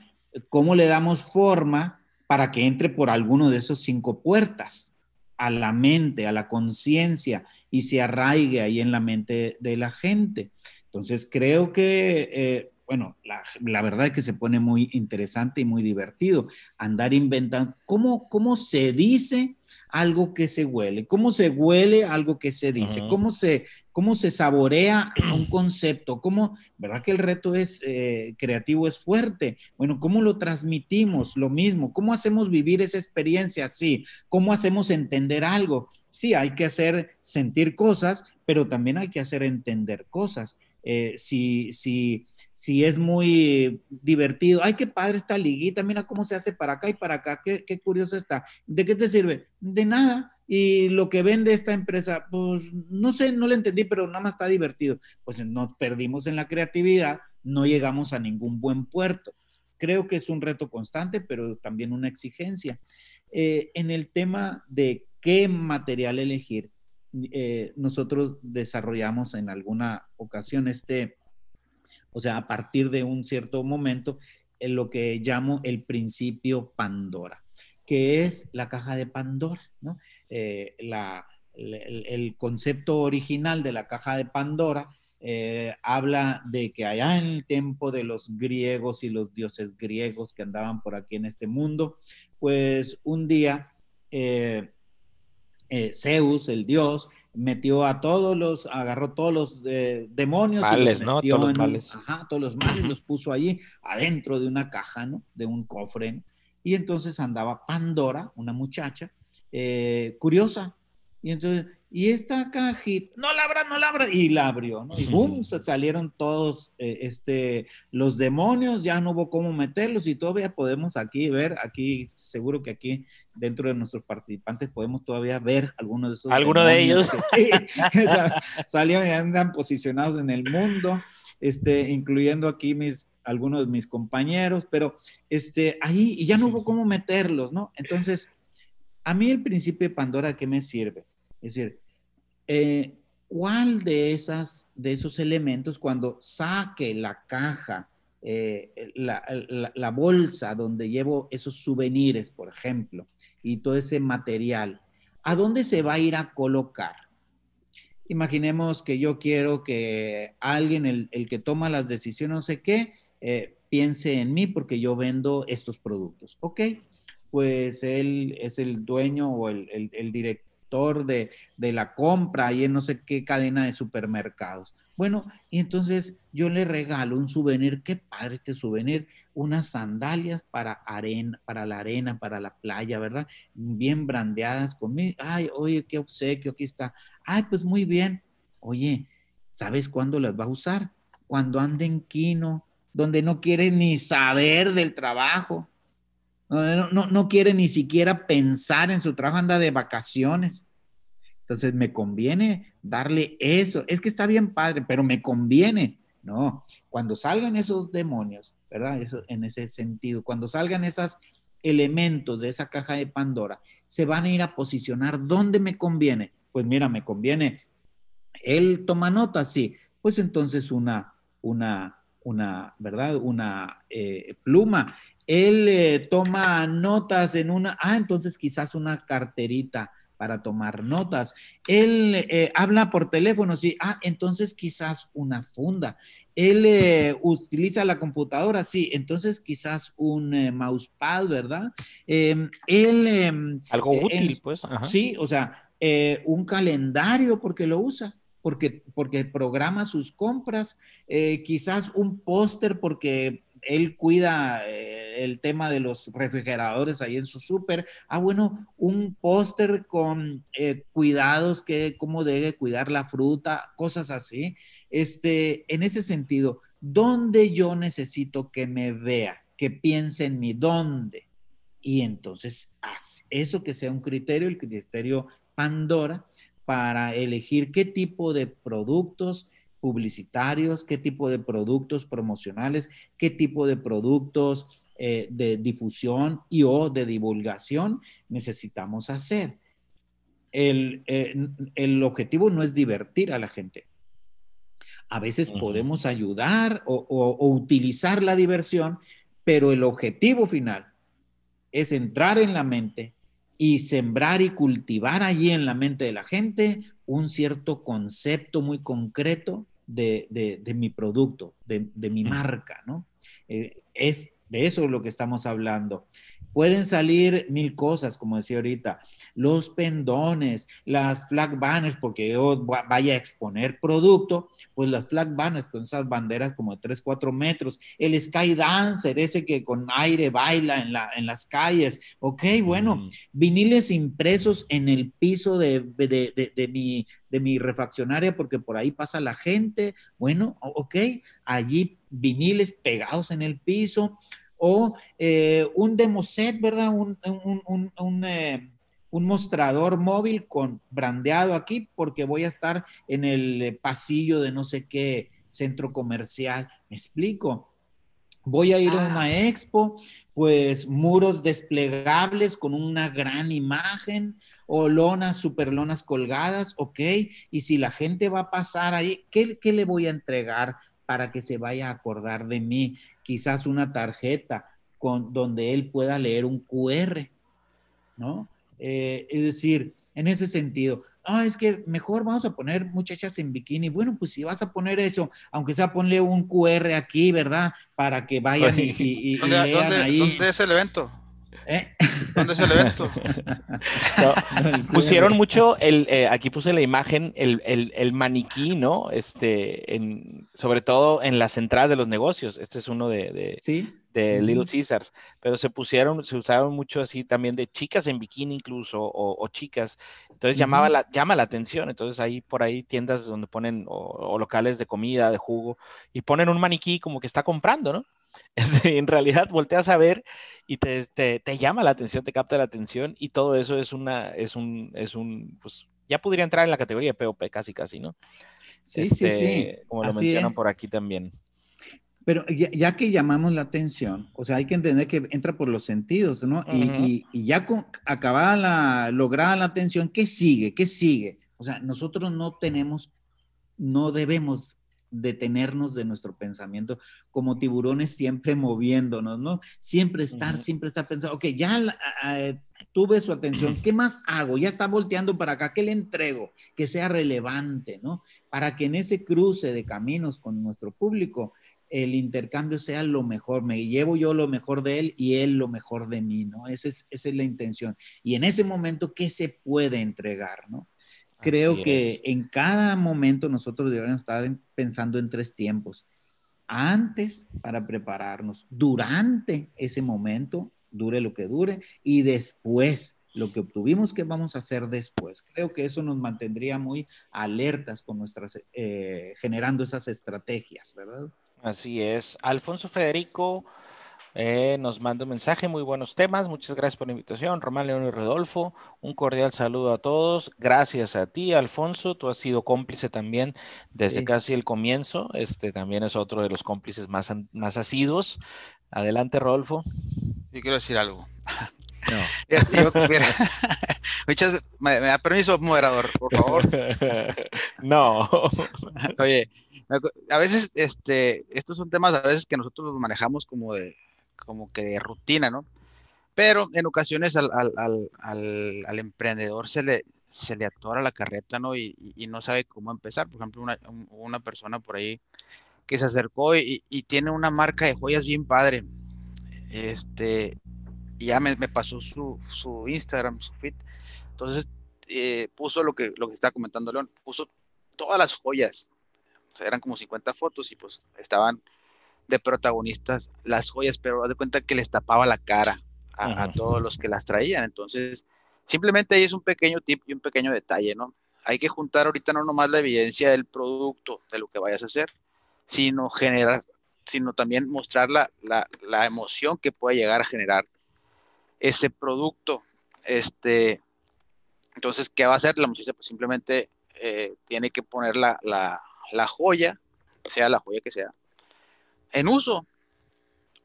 ¿Cómo le damos forma para que entre por alguno de esos cinco puertas a la mente, a la conciencia y se arraigue ahí en la mente de la gente? Entonces, creo que eh, bueno, la, verdad es que se pone muy interesante y muy divertido andar inventando cómo, cómo se dice algo que se huele, cómo se huele algo que se dice, cómo, se, cómo se saborea (clears throat) un concepto, cómo, ¿verdad que el reto es eh, creativo, es fuerte? Bueno, ¿cómo lo transmitimos? Lo mismo, ¿cómo hacemos vivir esa experiencia así? ¿Cómo hacemos entender algo? Sí, hay que hacer sentir cosas, pero también hay que hacer entender cosas. Eh, si, si, si es muy divertido, ay, qué padre esta liguita, mira cómo se hace para acá y para acá, qué, qué curioso está. ¿De qué te sirve? De nada. Y lo que vende esta empresa, pues no sé, no le entendí, pero nada más está divertido. Pues nos perdimos en la creatividad, no llegamos a ningún buen puerto. Creo que es un reto constante, pero también una exigencia. Eh, en el tema de qué material elegir, eh, nosotros desarrollamos en alguna ocasión este, o sea, a partir de un cierto momento, en lo que llamo el principio Pandora, que es la caja de Pandora, ¿no? Eh, el, concepto original de la caja de Pandora eh, habla de que allá en el tiempo de los griegos y los dioses griegos que andaban por aquí en este mundo, pues un día Zeus, el dios, metió a todos los, agarró todos los eh, demonios. Males, ¿no? Todos los males. Ajá, todos los males los puso allí adentro de una caja, ¿no? De un cofre. Y entonces andaba Pandora, una muchacha, eh, curiosa. Y entonces, y esta cajita, no la abra, no la abra, y la abrió, ¿no? Y boom, se salieron todos eh, este, los demonios, ya no hubo cómo meterlos y todavía podemos aquí ver, aquí seguro que aquí dentro de nuestros participantes podemos todavía ver algunos de esos. Algunos de ellos. sí, (laughs) salieron y andan posicionados en el mundo, este, incluyendo aquí mis, algunos de mis compañeros, pero este, ahí y ya no hubo cómo meterlos, ¿no? Entonces, a mí el principio de Pandora, ¿qué me sirve? Es decir, eh, ¿cuál de, esas, de esos elementos, cuando saque la caja, eh, la, bolsa donde llevo esos souvenirs, por ejemplo, y todo ese material, ¿a dónde se va a ir a colocar? Imaginemos que yo quiero que alguien, el, que toma las decisiones, no sé qué, eh, piense en mí porque yo vendo estos productos. Ok, pues él es el dueño o el, el director de, la compra y en no sé qué cadena de supermercados. Bueno, y entonces yo le regalo un souvenir, qué padre este souvenir, unas sandalias para arena, para la arena, para la playa, ¿verdad? Bien brandeadas conmigo. Ay, oye, qué obsequio, aquí está. Ay, pues muy bien. Oye, ¿sabes cuándo las va a usar? Cuando ande en Quino, donde no quiere ni saber del trabajo, no, no, no quiere ni siquiera pensar en su trabajo, anda de vacaciones. Entonces, me conviene darle eso. Es que está bien padre, pero me conviene. No, cuando salgan esos demonios, ¿verdad? En ese sentido, cuando salgan esos elementos de esa caja de Pandora, se van a ir a posicionar donde me conviene. Pues mira, me conviene él toma notas, sí, pues entonces una, una, una, ¿verdad? Una eh, pluma. Él eh, toma notas en una, ah, entonces quizás una carterita para tomar notas. Él eh, habla por teléfono, sí, ah, entonces quizás una funda. Él utiliza la computadora, sí, entonces quizás un mousepad, ¿verdad? Em, él... Em, Algo útil, pues. Sí, o sea, un calendario porque lo usa porque, porque programa sus compras, eh, quizás un póster porque él cuida eh, el tema de los refrigeradores ahí en su súper. Ah, bueno, un póster con eh, cuidados, que cómo debe cuidar la fruta, cosas así. Este, en ese sentido, ¿dónde yo necesito que me vea, que piense en mí? ¿Dónde? Y entonces, eso que sea un criterio, el criterio Pandora, para elegir qué tipo de productos publicitarios, qué tipo de productos promocionales, qué tipo de productos eh, de difusión y o de divulgación necesitamos hacer. El, eh, objetivo no es divertir a la gente. A veces podemos ayudar o utilizar la diversión, pero el objetivo final es entrar en la mente y sembrar y cultivar allí en la mente de la gente un cierto concepto muy concreto de, mi producto, de, mi marca, ¿no? Eh, es de eso es lo que estamos hablando. Pueden salir mil cosas, como decía ahorita, los pendones, las flag banners, porque yo vaya a exponer producto, pues las flag banners con esas banderas como de 3, 4 metros, el sky dancer, ese que con aire baila en, la, en las calles, ok, bueno, viniles impresos en el piso de, de, de, mi, de mi refaccionaria porque por ahí pasa la gente, bueno, ok, allí viniles pegados en el piso, o eh, un demo set, ¿verdad? Un, eh, un, mostrador móvil con brandeado aquí porque voy a estar en el pasillo de no sé qué centro comercial. ¿Me explico? Voy a ir a una ah. expo, pues muros desplegables con una gran imagen o lonas, super lonas colgadas, ok. Y si la gente va a pasar ahí, ¿qué, qué le voy a entregar? para que se vaya a acordar de mí, quizás una tarjeta con, donde él pueda leer un QR, ¿no? Eh, es decir, en ese sentido, ah, es que mejor vamos a poner muchachas en bikini. Bueno, pues si vas a poner eso, aunque sea ponle un QR aquí, ¿verdad? Para que vayan y, (laughs) lean ahí. ¿Dónde es el evento? ¿Eh? ¿Dónde es el evento? (laughs) pusieron mucho, el, eh, aquí puse la imagen, el, el, maniquí, ¿no? Este, en, sobre todo en las entradas de los negocios. Este es uno de, de, Little Caesars, pero se pusieron, se usaron mucho así también de chicas en bikini incluso, o, chicas. Entonces llamaba la, llama la atención. Entonces ahí por ahí tiendas donde ponen, o locales de comida, de jugo, y ponen un maniquí como que está comprando, ¿no? (laughs) en realidad volteas a ver y te, te, llama la atención, te capta la atención y todo eso es una, es un, es un, pues ya podría entrar en la categoría de POP casi casi, ¿no? Sí, sí, sí. Este, como lo mencionan por aquí también. Pero ya, que llamamos la atención, o sea, hay que entender que entra por los sentidos, ¿no? y, y, ya con, acabada la, lograda la atención, ¿qué sigue? ¿Qué sigue? O sea, nosotros no tenemos, no debemos detenernos de nuestro pensamiento como tiburones siempre moviéndonos, ¿no? Siempre estar, siempre estar pensando, ok, ya tuve su atención, ¿qué más hago? Ya está volteando para acá, ¿qué le entrego? Que sea relevante, ¿no? Para que en ese cruce de caminos con nuestro público, el intercambio sea lo mejor, me llevo yo lo mejor de él y él lo mejor de mí, ¿no? Esa es, esa es la intención. Y en ese momento, ¿qué se puede entregar, ¿no? Creo que en cada momento nosotros debemos estar pensando en tres tiempos. Antes para prepararnos, durante ese momento, dure lo que dure, y después, lo que obtuvimos, ¿qué vamos a hacer después? Creo que eso nos mantendría muy alertas con nuestras, eh, generando esas estrategias, ¿verdad? Así es. Alfonso Federico eh, nos manda un mensaje, muy buenos temas, muchas gracias por la invitación. Román León y Rodolfo, un cordial saludo a todos. Gracias a ti, Alfonso, tú has sido cómplice también desde casi el comienzo. Este también es otro de los cómplices más, más asiduos. Adelante, Rodolfo. Yo quiero decir algo. No. (laughs) (laughs) me, da permiso, moderador, por favor. (laughs) no. Oye, a veces, este, estos son temas a veces que nosotros los manejamos como de, como que de rutina, ¿no? Pero en ocasiones al, al, al, al emprendedor se le, se le atora la carreta, ¿no? Y, y, no sabe cómo empezar. Por ejemplo, una, una persona por ahí que se acercó y, y, tiene una marca de joyas bien padre. Este, y ya me, me pasó su, su, Instagram, su feed. Entonces, eh, puso lo que, lo que estaba comentando León, puso todas las joyas. O sea, eran como 50 fotos y pues estaban de protagonistas las joyas, pero de cuenta que les tapaba la cara a, a todos los que las traían. Entonces, simplemente ahí es un pequeño tip y un pequeño detalle, ¿no? Hay que juntar ahorita no nomás la evidencia del producto, de lo que vayas a hacer, sino generar, sino también mostrar la, la, la emoción que puede llegar a generar ese producto. Este, entonces, ¿qué va a hacer? La muchacha pues simplemente eh, tiene que poner la, la, la, joya, sea la joya que sea, en uso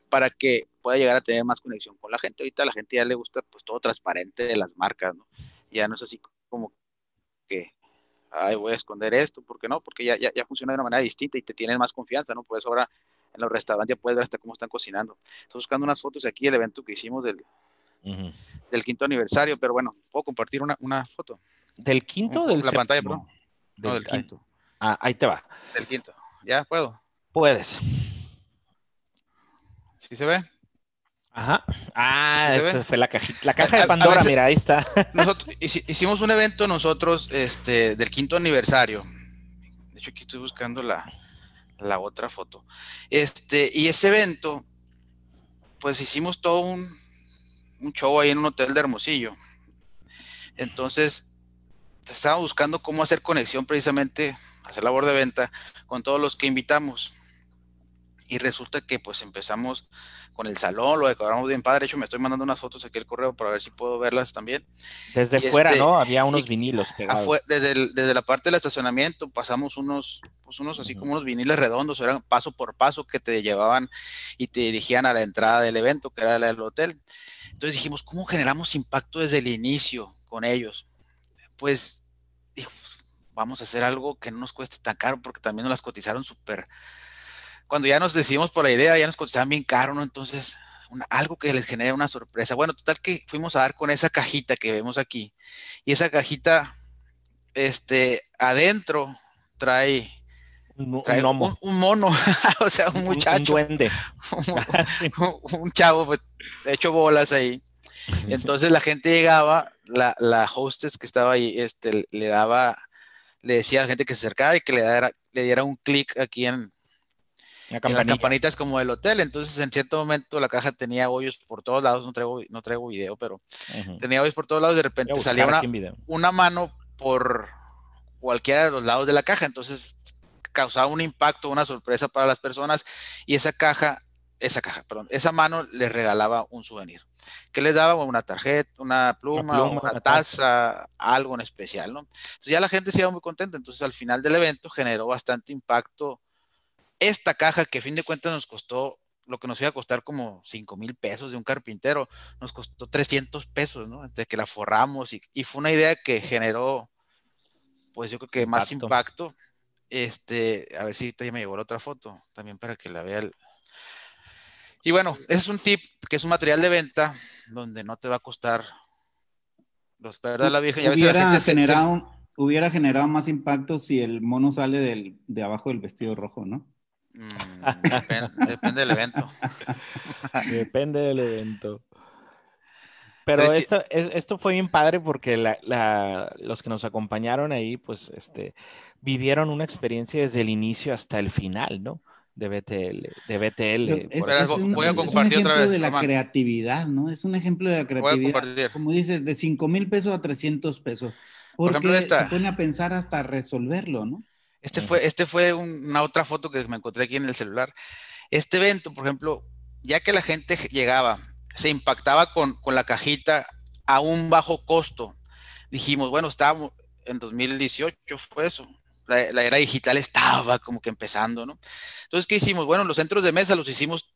para que pueda llegar a tener más conexión con la gente. Ahorita a la gente ya le gusta pues todo transparente de las marcas, ¿no? Ya no es así como que, ay, voy a esconder esto, ¿por qué no? Porque ya, ya, ya funciona de una manera distinta y te tienen más confianza, ¿no? Por eso ahora en los restaurantes ya puedes ver hasta cómo están cocinando. Estoy buscando unas fotos aquí del evento que hicimos del, uh -huh. del quinto aniversario, pero bueno, puedo compartir una, una foto. ¿Del quinto o del La pantalla, perdón. No, del, del quinto. Ah, ahí te va. Del quinto. ¿Ya puedo? Puedes. ¿Sí se ve? Ajá. Ah, ¿Sí esta fue la, cajita, la caja de Pandora, veces, mira, ahí está. Nosotros hicimos un evento nosotros este, del quinto aniversario. De hecho, aquí estoy buscando la, la otra foto. Este, y ese evento, pues hicimos todo un, un show ahí en un hotel de Hermosillo. Entonces, estaba buscando cómo hacer conexión precisamente, hacer labor de venta con todos los que invitamos. Y resulta que pues empezamos con el salón, lo decoramos bien padre. De hecho, me estoy mandando unas fotos aquí al correo para ver si puedo verlas también. Desde y fuera, este, ¿no? Había unos vinilos pegados. Desde, el, desde, la parte del estacionamiento pasamos unos, pues unos así uh -huh. como unos viniles redondos, eran paso por paso que te llevaban y te dirigían a la entrada del evento, que era el hotel. Entonces dijimos, ¿cómo generamos impacto desde el inicio con ellos? Pues, dijo, vamos a hacer algo que no nos cueste tan caro, porque también nos las cotizaron súper. Cuando ya nos decidimos por la idea, ya nos cotizaban bien caro, ¿no? Entonces, una, algo que les genere una sorpresa. Bueno, total que fuimos a dar con esa cajita que vemos aquí. Y esa cajita, este, adentro trae un, trae un, un, un mono, (laughs) o sea, un muchacho. Un, duende. un, chavo pues, hecho bolas ahí. Entonces la gente llegaba, la, la hostess que estaba ahí, este, le daba, le decía a la gente que se acercara y que le diera, le diera un clic aquí en, en, las campanitas como del hotel. Entonces, en cierto momento, la caja tenía hoyos por todos lados. No traigo, no traigo video, pero uh -huh. tenía hoyos por todos lados. De repente salía una, una mano por cualquiera de los lados de la caja. Entonces, causaba un impacto, una sorpresa para las personas. Y esa caja, esa caja, perdón, esa mano les regalaba un souvenir. que les daba? Una tarjeta, una pluma, una, pluma, una taza, taza, algo en especial, ¿no? Entonces ya la gente se iba muy contenta. Entonces, al final del evento generó bastante impacto esta caja que a fin de cuentas nos costó lo que nos iba a costar como 5 mil pesos de un carpintero, nos costó 300 pesos, ¿no? De que la forramos y, y, fue una idea que generó, pues yo creo que más impacto. Este, a ver si ahorita ya me llegó la otra foto, también para que la vea el... Y bueno, ese es un tip que es un material de venta donde no te va a costar los de la Virgen. Ya ves, la gente generado, se, se... hubiera generado más impacto si el mono sale del, de abajo del vestido rojo, ¿no? Mm, depende, depende, del evento. (laughs) depende del evento. Pero, esto, es, esto, fue bien padre porque la, la, los que nos acompañaron ahí, pues, este, vivieron una experiencia desde el inicio hasta el final, ¿no? De BTL, de BTL. Es, es un, voy a compartir otra vez. de la creatividad, ¿no? Es un ejemplo de la creatividad. Como dices, de 5 mil pesos a 300 pesos. Porque Por ejemplo, esta. se pone a pensar hasta resolverlo, ¿no? Este fue, este fue una otra foto que me encontré aquí en el celular. Este evento, por ejemplo, ya que la gente llegaba, se impactaba con, con la cajita a un bajo costo. Dijimos, bueno, estábamos en 2018, fue eso. La, la, era digital estaba como que empezando, ¿no? Entonces, ¿qué hicimos? Bueno, los centros de mesa los hicimos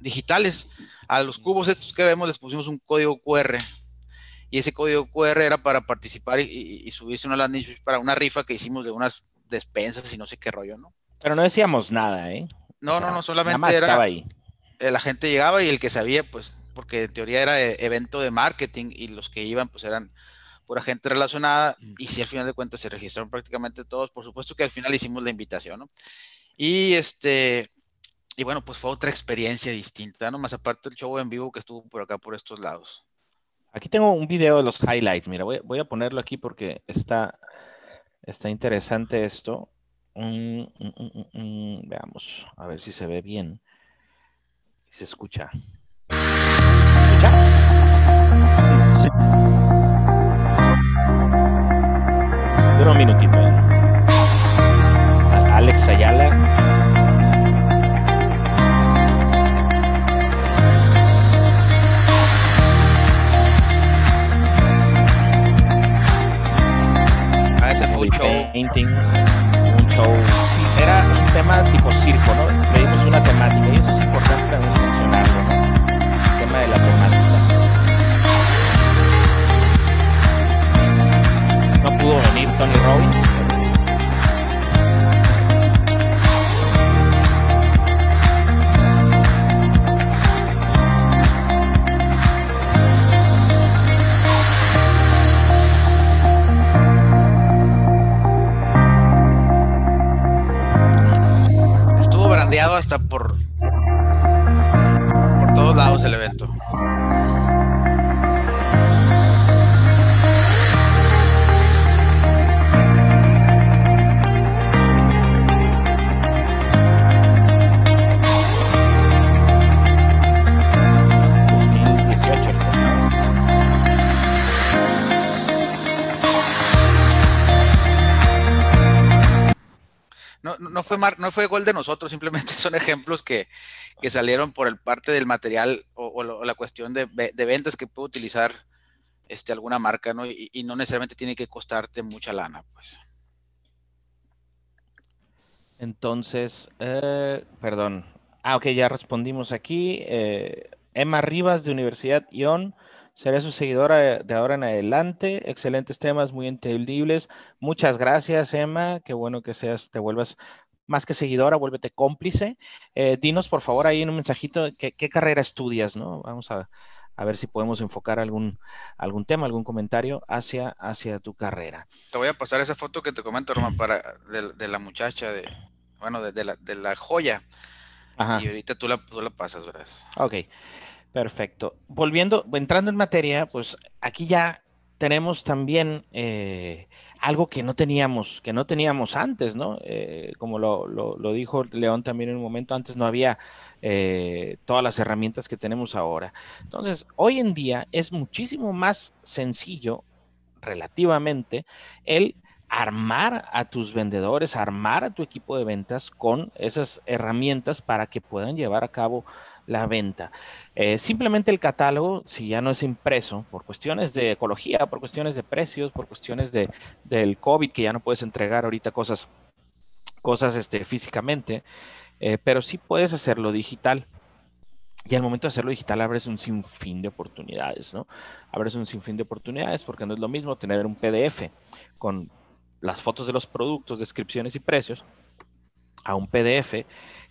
digitales. A los cubos estos que vemos les pusimos un código QR y ese código QR era para participar y, subirse una landing para una rifa que hicimos de unas despensas y no sé qué rollo, ¿no? Pero no decíamos nada, ¿eh? No, no, no, solamente era... Estaba ahí. Eh, la gente llegaba y el que sabía, pues, porque en teoría era eh, evento de marketing y los que iban, pues, eran pura gente relacionada mm. y si al final de cuentas se registraron prácticamente todos, por supuesto que al final hicimos la invitación, ¿no? Y este, y bueno, pues fue otra experiencia distinta, ¿no? Más aparte del show en vivo que estuvo por acá, por estos lados. Aquí tengo un video de los highlights. Mira, voy, a ponerlo aquí porque está, está interesante esto. Mm, mm, mm, veamos, a ver si se ve bien. Si se escucha. ¿Escucha? Sí, sí. Dura un minutito. ¿eh? Alex Ayala un show, sí, era un tema tipo circo, ¿no? Le dimos una temática y eso es importante también mencionarlo, ¿no? El tema de la temática. No pudo venir Tony Robbins, el evento. no, fue no fue gol de nosotros, simplemente (laughs) son ejemplos que, salieron por el parte del material o, la cuestión de, ventas que puede utilizar este, alguna marca, ¿no? Y, no necesariamente tiene que costarte mucha lana, pues. Entonces, eh, perdón. Ah, ok, ya respondimos aquí. Eh, Emma Rivas de Universidad Ion Seré su seguidora de ahora en adelante. Excelentes temas, muy entendibles. Muchas gracias, Emma. Qué bueno que seas, te vuelvas más que seguidora, vuélvete cómplice. Eh, dinos, por favor, ahí en un mensajito, ¿qué, carrera estudias? ¿no? Vamos a, ver si podemos enfocar algún, algún tema, algún comentario hacia, hacia tu carrera. Te voy a pasar esa foto que te comento, Román, para, de, la muchacha, de, bueno, de, la, de la joya. Ajá. Y ahorita tú la, tú la pasas, ¿verdad? Ok. Perfecto. Volviendo, entrando en materia, pues aquí ya tenemos también eh, algo que no teníamos, que no teníamos antes, ¿no? Eh, como lo, dijo León también en un momento, antes no había eh, todas las herramientas que tenemos ahora. Entonces, hoy en día es muchísimo más sencillo, relativamente, el armar a tus vendedores, armar a tu equipo de ventas con esas herramientas para que puedan llevar a cabo la venta. Eh, simplemente el catálogo, si ya no es impreso, por cuestiones de ecología, por cuestiones de precios, por cuestiones de, del COVID, que ya no puedes entregar ahorita cosas, cosas este, físicamente, eh, pero sí puedes hacerlo digital. Y al momento de hacerlo digital abres un sinfín de oportunidades, ¿no? Abres un sinfín de oportunidades porque no es lo mismo tener un PDF con las fotos de los productos, descripciones y precios a un PDF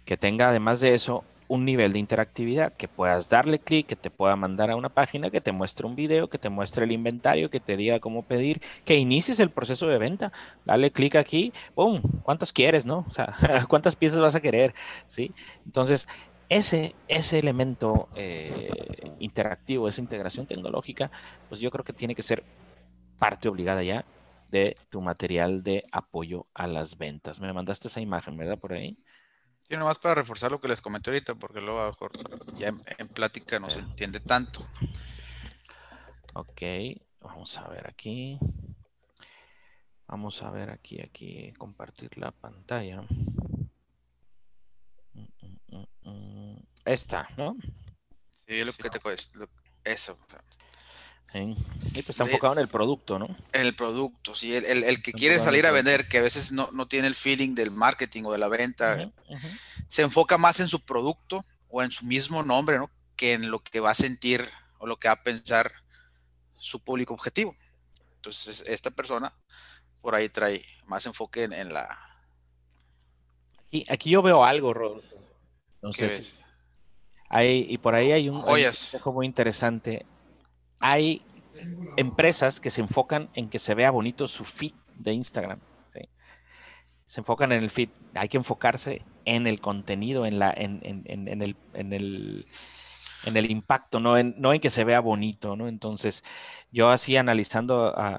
que tenga además de eso un nivel de interactividad, que puedas darle clic, que te pueda mandar a una página, que te muestre un video, que te muestre el inventario, que te diga cómo pedir, que inicies el proceso de venta. Dale clic aquí, ¡pum! ¿Cuántos quieres, no? O sea, (laughs) ¿cuántas piezas vas a querer? ¿Sí? Entonces, ese, ese elemento eh, interactivo, esa integración tecnológica, pues yo creo que tiene que ser parte obligada ya de tu material de apoyo a las ventas. Me mandaste esa imagen, ¿verdad? Por ahí. Sí, nomás para reforzar lo que les comenté ahorita, porque luego a lo mejor ya en, plática no se entiende tanto. Ok, vamos a ver aquí. Vamos a ver aquí, aquí, compartir la pantalla. Esta, ¿no? Sí, lo que te cuesta. Eso. Sí. pues está enfocado en el producto, ¿no? En el producto, sí. El, que quiere salir a vender, que a veces no, tiene el feeling del marketing o de la venta, se enfoca más en su producto o en su mismo nombre, ¿no? Que en lo que va a sentir o lo que va a pensar su público objetivo. Entonces, esta persona por ahí trae más enfoque en, la... Aquí, aquí, yo veo algo, Rodolfo. Entonces, hay, y por ahí hay un, consejo muy interesante. Hay empresas que se enfocan en que se vea bonito su feed de Instagram. Se enfocan en el feed. Hay que enfocarse en el contenido, en, la, en, en, en el, en el en el impacto, no en, no en que se vea bonito, ¿no? Entonces, yo así analizando a,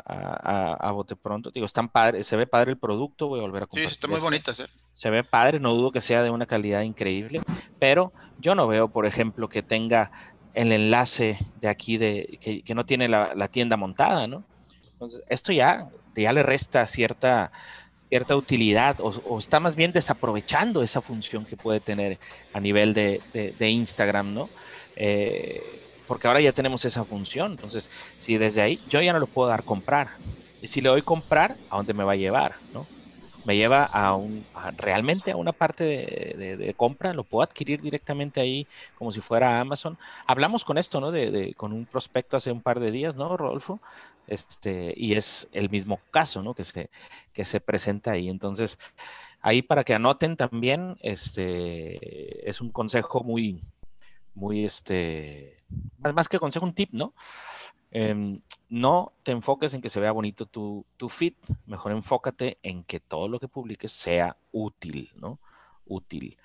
a, bote pronto, digo, están padre, se ve padre el producto, voy a volver a comprar. Sí, está muy bonito, ¿sí? Se ve padre, no dudo que sea de una calidad increíble, pero yo no veo, por ejemplo, que tenga el enlace de aquí de que, no tiene la, tienda montada, ¿no? Entonces, esto ya, ya le resta cierta, cierta utilidad o, está más bien desaprovechando esa función que puede tener a nivel de, de Instagram, ¿no? Eh, porque ahora ya tenemos esa función. Entonces, si desde ahí yo ya no lo puedo dar comprar. Y si le doy comprar, ¿a dónde me va a llevar? ¿no? Me lleva a un realmente a una parte de, compra, lo puedo adquirir directamente ahí como si fuera Amazon. Hablamos con esto, ¿no? De, con un prospecto hace un par de días, ¿no, Rodolfo? Este, y es el mismo caso, ¿no? Que se, que se presenta ahí. Entonces, ahí para que anoten también, este, es un consejo muy, muy, este, más, que consejo, un tip, ¿no? Em, no te enfoques en que se vea bonito tu, tu feed, mejor enfócate en que todo lo que publiques sea útil, ¿no? Útil.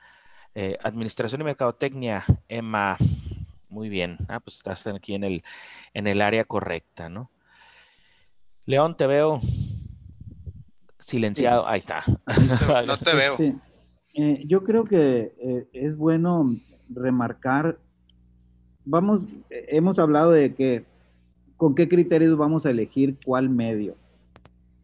Eh, administración y mercadotecnia, Emma, muy bien. Ah, pues estás aquí en el, en el área correcta, ¿no? León, te veo silenciado. Ahí está. No te, veo. (laughs) Eh, yo creo que eh, es bueno remarcar, vamos, hemos hablado de que con qué criterios vamos a elegir cuál medio.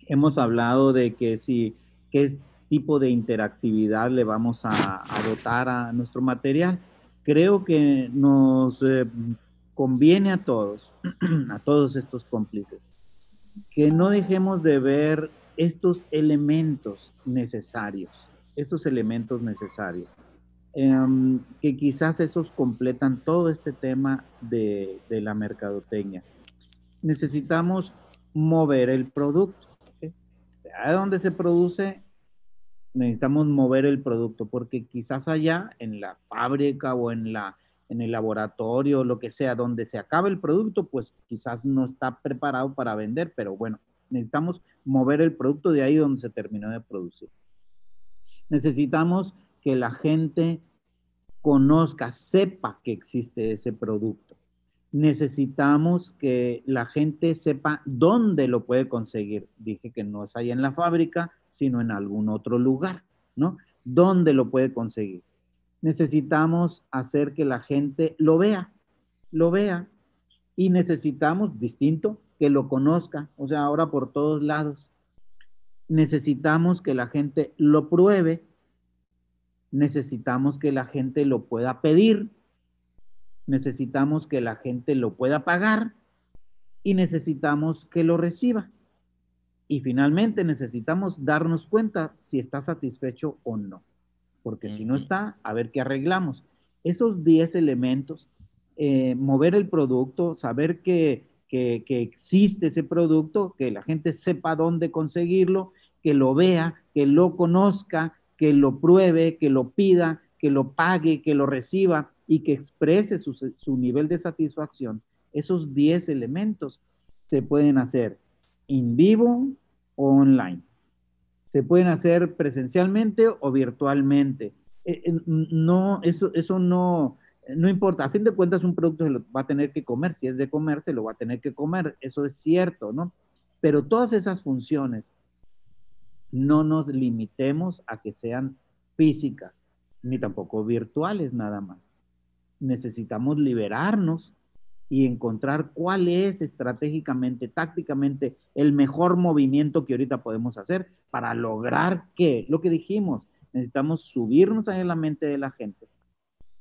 Hemos hablado de que si, qué tipo de interactividad le vamos a, dotar a nuestro material. Creo que nos eh, conviene a todos, (clears throat) a todos estos cómplices, que no dejemos de ver estos elementos necesarios, estos elementos necesarios. Em, que quizás esos completan todo este tema de, la mercadotecnia. Necesitamos mover el producto. ¿A dónde se produce? Necesitamos mover el producto porque quizás allá en la fábrica o en, la, en el laboratorio, lo que sea, donde se acaba el producto, pues quizás no está preparado para vender, pero bueno, necesitamos mover el producto de ahí donde se terminó de producir. Necesitamos que la gente conozca, sepa que existe ese producto. Necesitamos que la gente sepa dónde lo puede conseguir. Dije que no es ahí en la fábrica, sino en algún otro lugar, ¿no? ¿Dónde lo puede conseguir? Necesitamos hacer que la gente lo vea, lo vea. Y necesitamos, distinto, que lo conozca, o sea, ahora por todos lados. Necesitamos que la gente lo pruebe necesitamos que la gente lo pueda pedir, necesitamos que la gente lo pueda pagar y necesitamos que lo reciba. Y finalmente necesitamos darnos cuenta si está satisfecho o no, porque si no está, a ver qué arreglamos. Esos 10 elementos, eh, mover el producto, saber que, que, que existe ese producto, que la gente sepa dónde conseguirlo, que lo vea, que lo conozca, que lo pruebe, que lo pida, que lo pague, que lo reciba y que exprese su, nivel de satisfacción. Esos 10 elementos se pueden hacer en vivo o online. Se pueden hacer presencialmente o virtualmente. Eh, eh, no, eso, eso no, no importa. A fin de cuentas, un producto se lo va a tener que comer. Si es de comer, se lo va a tener que comer. Eso es cierto, ¿no? Pero todas esas funciones no nos limitemos a que sean físicas, ni tampoco virtuales nada más. Necesitamos liberarnos y encontrar cuál es estratégicamente, tácticamente, el mejor movimiento que ahorita podemos hacer para lograr que, lo que dijimos, necesitamos subirnos a la mente de la gente,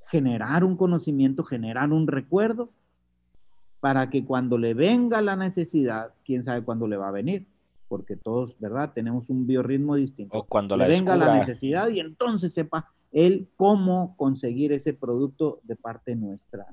generar un conocimiento, generar un recuerdo, para que cuando le venga la necesidad, quién sabe cuándo le va a venir, porque todos, ¿verdad? Tenemos un biorritmo distinto. O cuando la venga la necesidad y entonces sepa él cómo conseguir ese producto de parte nuestra.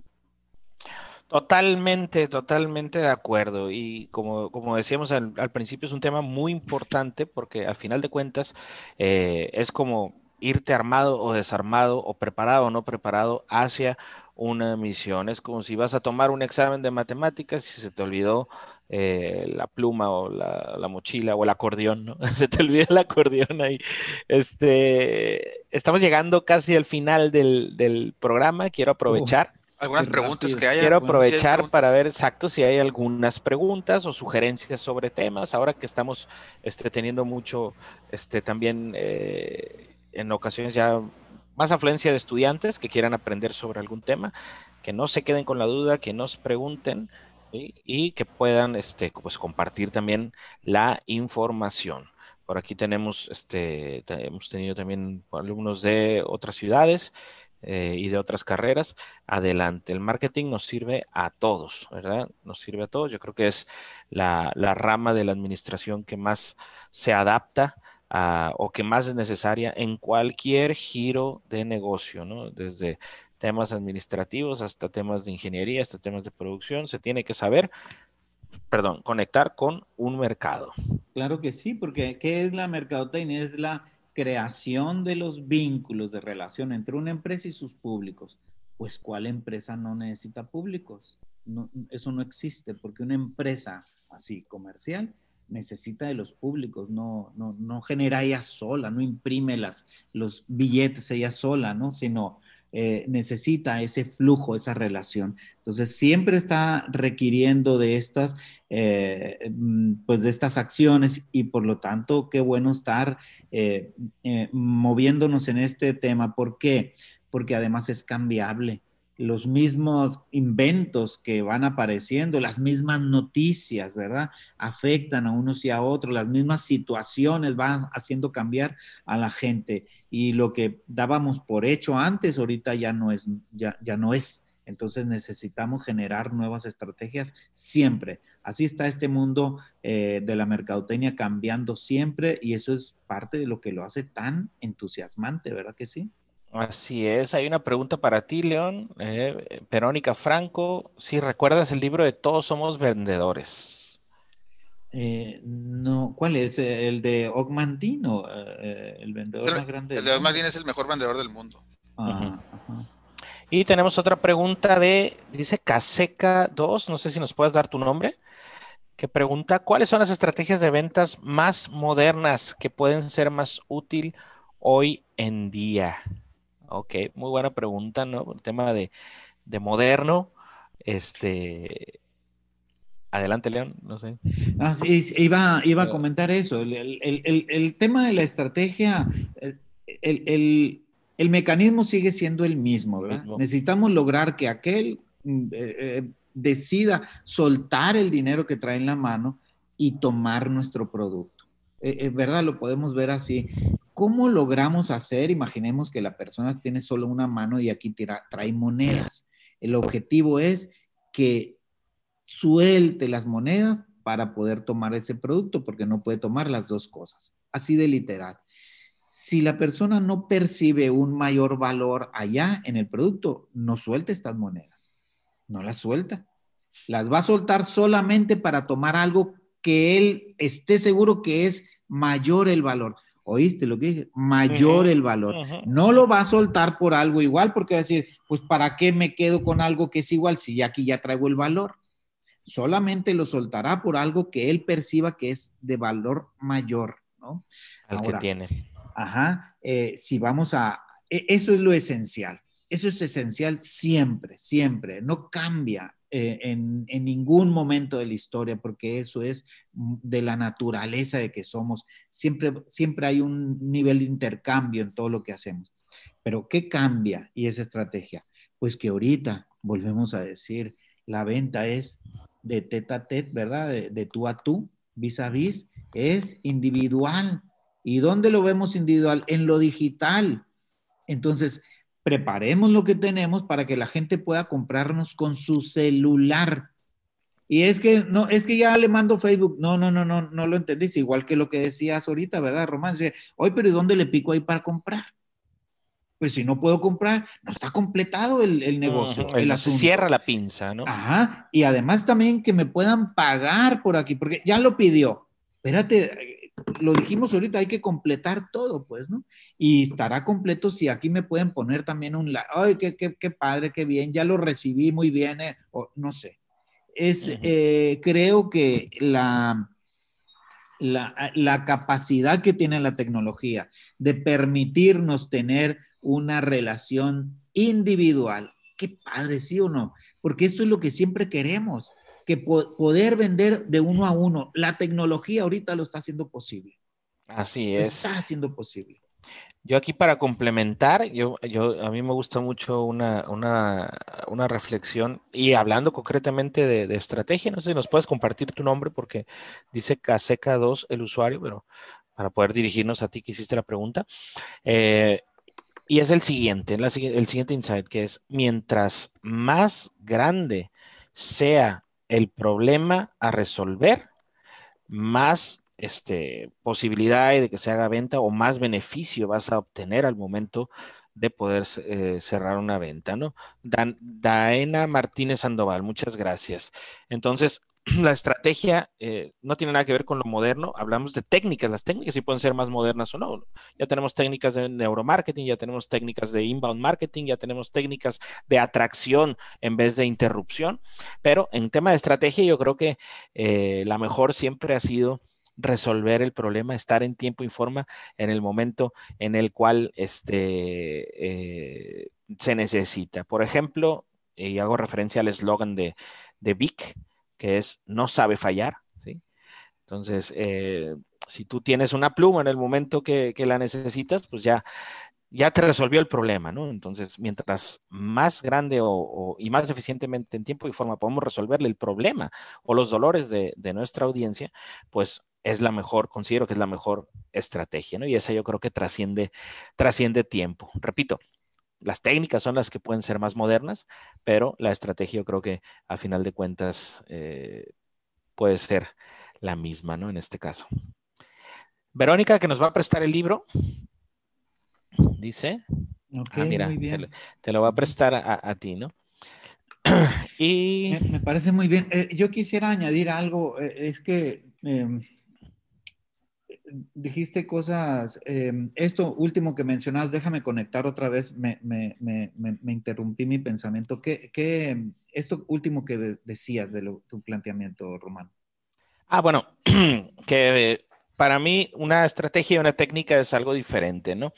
Totalmente, totalmente de acuerdo. Y como, como decíamos al, principio, es un tema muy importante porque al final de cuentas eh, es como irte armado o desarmado o preparado o no preparado hacia una misión. Es como si vas a tomar un examen de matemáticas y se te olvidó eh, la pluma o la, mochila o el acordeón, ¿no? (laughs) Se te olvida el acordeón ahí. Este, estamos llegando casi al final del, programa. Quiero aprovechar. algunas preguntas que haya. Quiero aprovechar para ver exacto si hay algunas preguntas o sugerencias sobre temas. Ahora que estamos este, teniendo mucho, este, también eh, en ocasiones ya más afluencia de estudiantes que quieran aprender sobre algún tema, que no se queden con la duda, que nos pregunten y que puedan este, pues, compartir también la información. Por aquí tenemos, este, hemos tenido también alumnos de otras ciudades eh, y de otras carreras. Adelante, el marketing nos sirve a todos, ¿verdad? Nos sirve a todos. Yo creo que es la, la rama de la administración que más se adapta o que más es necesaria en cualquier giro de negocio, ¿no? Desde temas administrativos hasta temas de ingeniería, hasta temas de producción, se tiene que saber, perdón, conectar con un mercado. Claro que sí, porque ¿qué es la mercadotecnia? Es la creación de los vínculos de relación entre una empresa y sus públicos. Pues, ¿cuál empresa no necesita públicos? eso no existe, porque una empresa así comercial necesita de los públicos, no, no, no genera ella sola, no imprime las, los billetes ella sola, ¿no? Sino eh, necesita ese flujo, esa relación. Entonces, siempre está requiriendo de estas, eh, mm, pues de estas acciones y por lo tanto, qué bueno estar eh, moviéndonos en este tema. ¿Por qué? Porque además es cambiable los mismos inventos que van apareciendo, las mismas noticias, ¿verdad? Afectan a unos y a otros, las mismas situaciones van haciendo cambiar a la gente. Y lo que dábamos por hecho antes, ahorita ya no es, ya, ya no es. Entonces necesitamos generar nuevas estrategias siempre. Así está este mundo eh, de la mercadotecnia cambiando siempre y eso es parte de lo que lo hace tan entusiasmante, ¿verdad que sí? Así es, hay una pregunta para ti, León. Eh, Verónica Franco, si recuerdas el libro de Todos somos vendedores. Eh, no, ¿cuál es? ¿El de Ogmandino? Eh, el vendedor más grande. El de Ogmandino es el mejor vendedor del mundo. Ah, y tenemos otra pregunta de, dice Caseca 2, no sé si nos puedes dar tu nombre, que pregunta, ¿cuáles son las estrategias de ventas más modernas que pueden ser más útil hoy en día? Ok, muy buena pregunta, ¿no? El tema de, moderno. Este. Adelante, León, no sé. Ah, sí, iba, iba a comentar eso. El, tema de la estrategia, eh, el, mecanismo sigue siendo el mismo, ¿verdad? Necesitamos lograr que aquel mm, eh, eh, decida soltar el dinero que trae en la mano y tomar nuestro producto. Es ¿Verdad? Lo podemos ver así. ¿Cómo logramos hacer? Imaginemos que la persona tiene solo una mano y aquí trae monedas. El objetivo es que suelte las monedas para poder tomar ese producto, porque no puede tomar las dos cosas. Así de literal. Si la persona no percibe un mayor valor allá en el producto, no suelta estas monedas. No las suelta. Las va a soltar solamente para tomar algo que él esté seguro que es mayor el valor. ¿Oíste lo que dije? Mayor el valor. No lo va a soltar por algo igual porque va a decir, pues ¿para qué me quedo con algo que es igual si ya aquí ya traigo el valor? Solamente lo soltará por algo que él perciba que es de valor mayor, ¿no? Al que tiene. Ajá. Eh, si vamos a... E, eso es lo esencial. Eso es esencial siempre, siempre. No cambia. Eh, en, ningún momento de la historia, porque eso es de la naturaleza de que somos. Siempre, siempre hay un nivel de intercambio en todo lo que hacemos. Pero ¿qué cambia y esa estrategia? Pues que ahorita, volvemos a decir, la venta es de tete a tete, ¿verdad? De, tú a tú, vis a vis, es individual. ¿Y dónde lo vemos individual? En lo digital. Entonces, preparemos lo que tenemos para que la gente pueda comprarnos con su celular. Y es que no, es que ya le mando Facebook. No, no, no, no, no lo entendís. Igual que lo que decías ahorita, ¿verdad, Román? Dice, oye, pero ¿y dónde le pico ahí para comprar? pues si no puedo comprar, no está completado el, negocio. el se cierra la pinza, ¿no? Ajá, y además también que me puedan pagar por aquí, porque ya lo pidió. Espérate, lo dijimos ahorita, hay que completar todo, pues, ¿no? Y estará completo si aquí me pueden poner también un, ay, qué, qué, qué padre, qué bien, ya lo recibí muy bien, eh", o no sé. Es, eh, creo que la, la, capacidad que tiene la tecnología de permitirnos tener una relación individual. Qué padre, sí o no, porque esto es lo que siempre queremos, que poder vender de uno a uno. La tecnología ahorita lo está haciendo posible. Así es. está haciendo posible. Yo aquí para complementar, yo, yo, a mí me gusta mucho una, una, reflexión y hablando concretamente de, estrategia, no sé si nos puedes compartir tu nombre porque dice Caseca 2 el usuario, pero para poder dirigirnos a ti que hiciste la pregunta. Eh, y es el siguiente, el siguiente insight, que es mientras más grande sea el problema a resolver, más este, posibilidad de que se haga venta o más beneficio vas a obtener al momento de poder eh, cerrar una venta, ¿no? Daena Martínez Sandoval, muchas gracias. Entonces, (clears throat) la estrategia eh, no tiene nada que ver con lo moderno, hablamos de técnicas, las técnicas sí pueden ser más modernas o no. Ya tenemos técnicas de neuromarketing, ya tenemos técnicas de inbound marketing, ya tenemos técnicas de atracción en vez de interrupción, pero en tema de estrategia yo creo que eh, la mejor siempre ha sido resolver el problema, estar en tiempo y forma en el momento en el cual este, eh, se necesita. Por ejemplo, y hago referencia al eslogan de, de Vic, que es no sabe fallar. ¿sí? Entonces, eh, si tú tienes una pluma en el momento que, la necesitas, pues ya, ya te resolvió el problema, ¿no? Entonces, mientras más grande o, y más eficientemente en tiempo y forma podemos resolverle el problema o los dolores de, de nuestra audiencia, pues es la mejor, considero que es la mejor estrategia, ¿no? Y esa yo creo que trasciende, trasciende tiempo. Repito, las técnicas son las que pueden ser más modernas, pero la estrategia yo creo que a final de cuentas eh, puede ser la misma, ¿no? En este caso. Verónica, que nos va a prestar el libro, dice. ah, mira, te, lo va a prestar a, ti, ¿no? (clears throat) y... Me, parece muy bien. Eh, yo quisiera añadir algo, eh, es que em, dijiste cosas, em, esto último que mencionas, déjame conectar otra vez, me, me, me, me interrumpí mi pensamiento. ¿Qué, ¿Qué, esto último que decías de tu planteamiento, Román? Ah, bueno, (clears throat) que para mí una estrategia y una técnica es algo diferente, ¿no?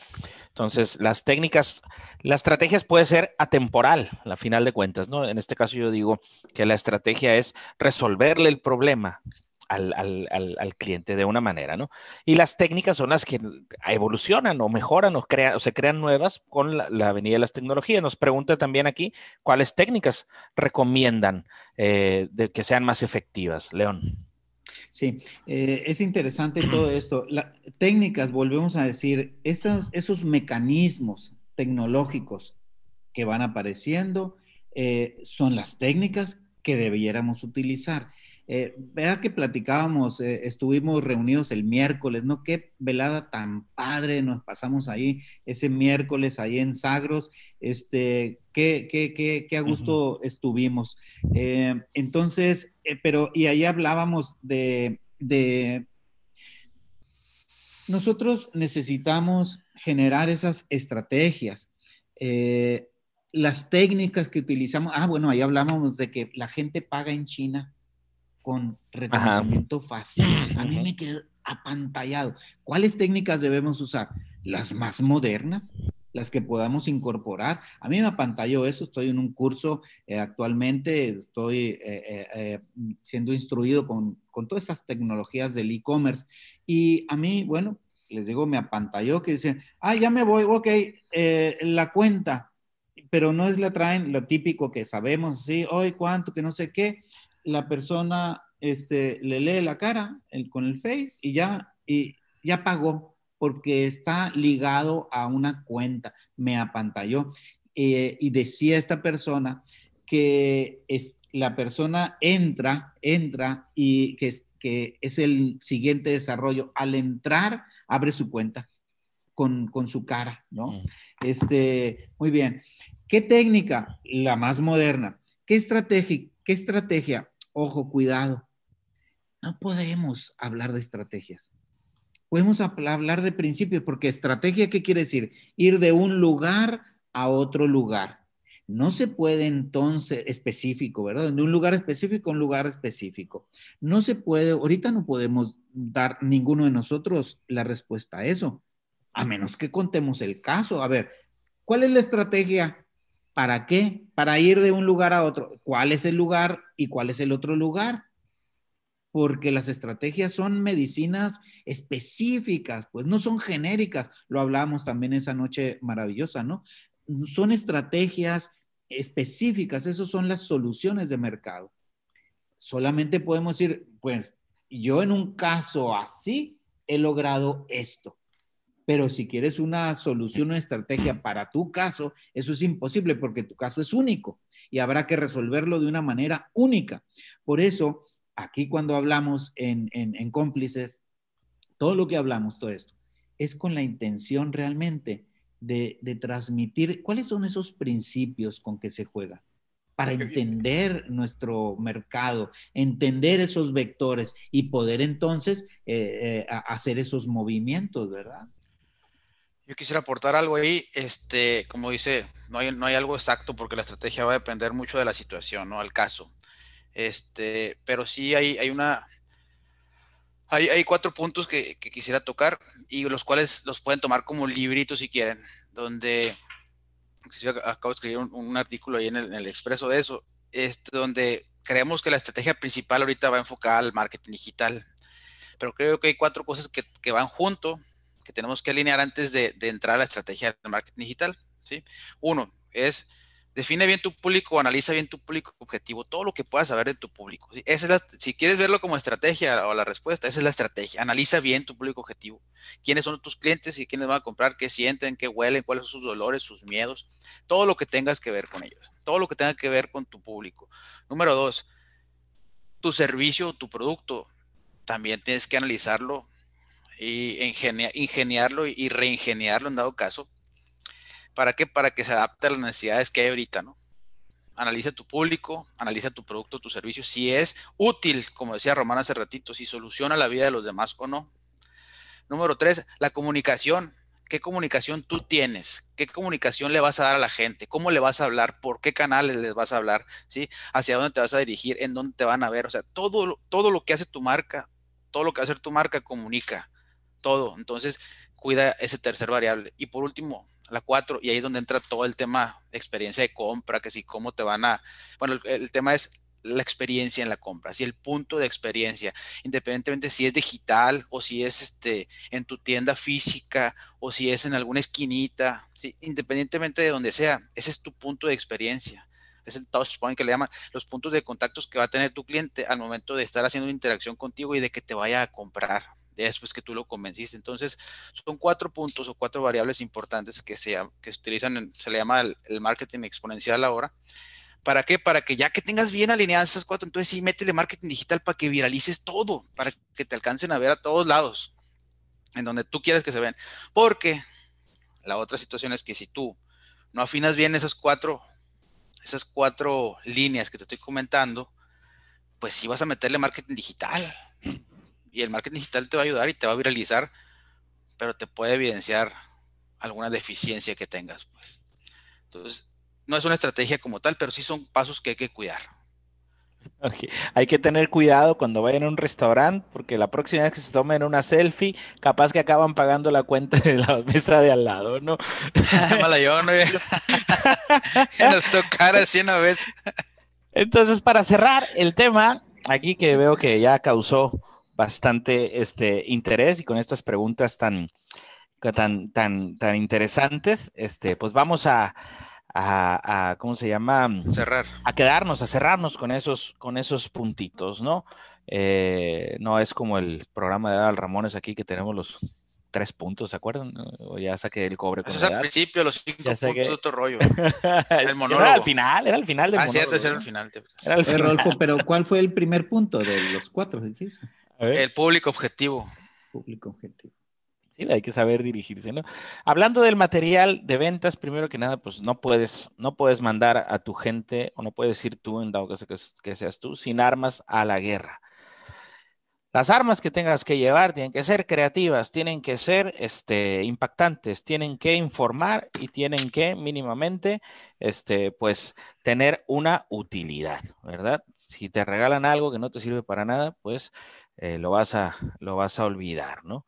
Entonces, las técnicas, las estrategias puede ser atemporal, a final de cuentas, ¿no? En este caso yo digo que la estrategia es resolverle el problema al, cliente de una manera, ¿no? Y las técnicas son las que evolucionan o mejoran o, o se crean nuevas con la, la, venida de las tecnologías. Nos pregunta también aquí cuáles técnicas recomiendan eh, de que sean más efectivas, León. Sí, eh, es interesante todo esto. técnicas, volvemos a decir, esos, esos mecanismos tecnológicos que van apareciendo eh, son las técnicas que debiéramos utilizar. Eh, vea que platicábamos, eh, estuvimos reunidos el miércoles, ¿no? Qué velada tan padre nos pasamos ahí ese miércoles ahí en Sagros, este, qué, qué, qué, a gusto estuvimos. Eh, entonces, pero, y ahí hablábamos de, de, nosotros necesitamos generar esas estrategias. las técnicas que utilizamos, ah, bueno, ahí hablábamos de que la gente paga en China con reconocimiento facial. A mí me quedó apantallado. ¿Cuáles técnicas debemos usar? Las más modernas, las que podamos incorporar. A mí me apantalló eso, estoy en un curso eh, actualmente, estoy eh, eh, siendo instruido con, con, todas esas tecnologías del e-commerce y a mí, bueno, les digo, me apantalló que dicen, ah, ya me voy, ok, la cuenta, pero no es la traen lo típico que sabemos, sí, hoy cuánto, que no sé qué, la persona este, le lee la cara con el Face y ya, y ya pagó porque está ligado a una cuenta. Me apantalló. Eh, y decía esta persona que es, la persona entra, entra y que es, que es el siguiente desarrollo. Al entrar, abre su cuenta con, su cara, ¿no? Mm. Este, muy bien. ¿Qué técnica? La más moderna. ¿Qué estrategia? ¿Qué estrategia? Ojo, cuidado. No podemos hablar de estrategias. Podemos hablar de principios, porque estrategia, ¿qué quiere decir? Ir de un lugar a otro lugar. No se puede entonces específico, ¿verdad? De un lugar específico a un lugar específico. No se puede, ahorita no podemos dar ninguno de nosotros la respuesta a eso, a menos que contemos el caso. A ver, ¿cuál es la estrategia? ¿Para qué? Para ir de un lugar a otro. ¿Cuál es el lugar y cuál es el otro lugar? Porque las estrategias son medicinas específicas, pues no son genéricas. Lo hablábamos también esa noche maravillosa, ¿no? son estrategias específicas, esas son las soluciones de mercado. Solamente podemos decir, pues yo en un caso así he logrado esto. Pero si quieres una solución, una estrategia para tu caso, eso es imposible porque tu caso es único y habrá que resolverlo de una manera única. Por eso, aquí cuando hablamos en, en cómplices, todo lo que hablamos, todo esto, es con la intención realmente de, transmitir cuáles son esos principios con que se juega para entender nuestro mercado, entender esos vectores y poder entonces eh, eh, hacer esos movimientos, ¿verdad? Yo quisiera aportar algo ahí, este, como dice, no hay, no hay algo exacto porque la estrategia va a depender mucho de la situación, ¿no? Al caso. Este, pero sí hay, hay una, hay, hay cuatro puntos que, que, quisiera tocar y los cuales los pueden tomar como libritos si quieren, donde acabo de escribir un, artículo ahí en el, en Expreso de eso, este, donde creemos que la estrategia principal ahorita va enfocada al marketing digital, pero creo que hay cuatro cosas que, que van junto, que tenemos que alinear antes de, de entrar a la estrategia del marketing digital. ¿sí? Uno es define bien tu público, analiza bien tu público objetivo, todo lo que puedas saber de tu público. si quieres verlo como estrategia o la respuesta, esa es la estrategia. Analiza bien tu público objetivo. ¿Quiénes son tus clientes y quiénes van a comprar? ¿Qué sienten? ¿Qué huelen? ¿Cuáles son sus dolores, sus miedos? Todo lo que tengas que ver con ellos. Todo lo que tenga que ver con tu público. Número dos, tu servicio, tu producto. También tienes que analizarlo y ingeniarlo y reingeniarlo en dado caso ¿Para qué? Para que se adapte a las necesidades que hay ahorita, ¿no? Analiza tu público, analiza tu producto, tu servicio, si es útil, como decía Román hace ratito, si soluciona la vida de los demás o no. Número tres, la comunicación. ¿Qué comunicación tú tienes? ¿Qué comunicación le vas a dar a la gente? ¿Cómo le vas a hablar? ¿Por qué canales les vas a hablar? ¿Sí? ¿Hacia dónde te vas a dirigir? ¿En dónde te van a ver? O sea, todo, todo lo que hace tu marca, todo lo que hace tu marca comunica. Todo. Entonces, cuida ese tercer variable. Y por último, la 4, y ahí es donde entra todo el tema de experiencia de compra, que si cómo te van a, bueno, el, tema es la experiencia en la compra, si el punto de experiencia, independientemente si es digital o si es este en tu tienda física o si es en alguna esquinita, independientemente de donde sea, ese es tu punto de experiencia. Es el touch point que le llaman los puntos de contactos que va a tener tu cliente al momento de estar haciendo interacción contigo y de que te vaya a comprar después que tú lo convenciste. Entonces, son cuatro puntos o cuatro variables importantes que se, que se utilizan, se le llama el, marketing exponencial ahora. ¿Para qué? Para que ya que tengas bien alineadas esas cuatro, entonces sí, métele marketing digital para que viralices todo, para que te alcancen a ver a todos lados, en donde tú quieres que se vean. Porque la otra situación es que si tú no afinas bien esas cuatro, esas cuatro líneas que te estoy comentando, pues sí vas a meterle marketing digital y el marketing digital te va a ayudar y te va a viralizar, pero te puede evidenciar alguna deficiencia que tengas, pues. Entonces, no es una estrategia como tal, pero sí son pasos que hay que cuidar. Hay que tener cuidado cuando vayan a un restaurante, porque la próxima vez que se tomen una selfie, capaz que acaban pagando la cuenta de la mesa de al lado, ¿no? (laughs) Mala yo, ¿no? (laughs) nos tocara así una vez. Entonces, para cerrar el tema, aquí que veo que ya causó bastante este, interés y con estas preguntas tan, tan, tan, tan interesantes, este, pues vamos a, a, ¿cómo se llama? Cerrar. A quedarnos, a cerrarnos con esos, con esos puntitos, ¿no? Eh, no es como el programa de Adal Ramones aquí que tenemos los tres puntos, ¿se acuerdan? O ya saqué el cobre. Eso es al principio, los cinco puntos de otro rollo. (laughs) el monólogo. Era al final, era al final del ah, cierto, era al final. Era el final. pero ¿cuál fue el primer punto de los cuatro? El público objetivo. Público objetivo. Sí, hay que saber dirigirse, ¿no? Hablando del material de ventas, primero que nada, pues no puedes, no puedes mandar a tu gente, o no puedes ir tú, en dado caso que, que seas tú, sin armas a la guerra. Las armas que tengas que llevar tienen que ser creativas, tienen que ser este, impactantes, tienen que informar y tienen que mínimamente este, pues, tener una utilidad, ¿verdad? Si te regalan algo que no te sirve para nada, pues eh, lo, vas a, lo vas a olvidar, ¿no?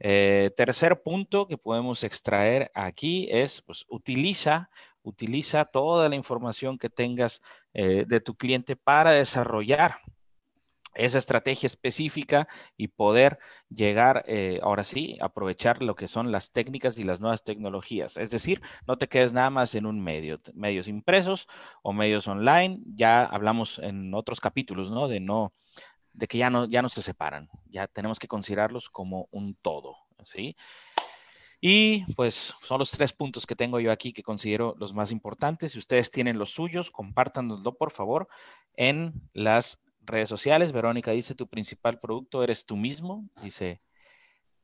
Eh, tercer punto que podemos extraer aquí es, pues, utiliza, utiliza toda la información que tengas eh, de tu cliente para desarrollar esa estrategia específica y poder llegar, eh, ahora sí, aprovechar lo que son las técnicas y las nuevas tecnologías. Es decir, no te quedes nada más en un medio, medios impresos o medios online. Ya hablamos en otros capítulos, ¿no? De no, de que ya no, ya no se separan, ya tenemos que considerarlos como un todo, ¿sí? Y pues son los tres puntos que tengo yo aquí que considero los más importantes. Si ustedes tienen los suyos, compártanoslo por favor en las redes sociales. Verónica dice, tu principal producto eres tú mismo. Dice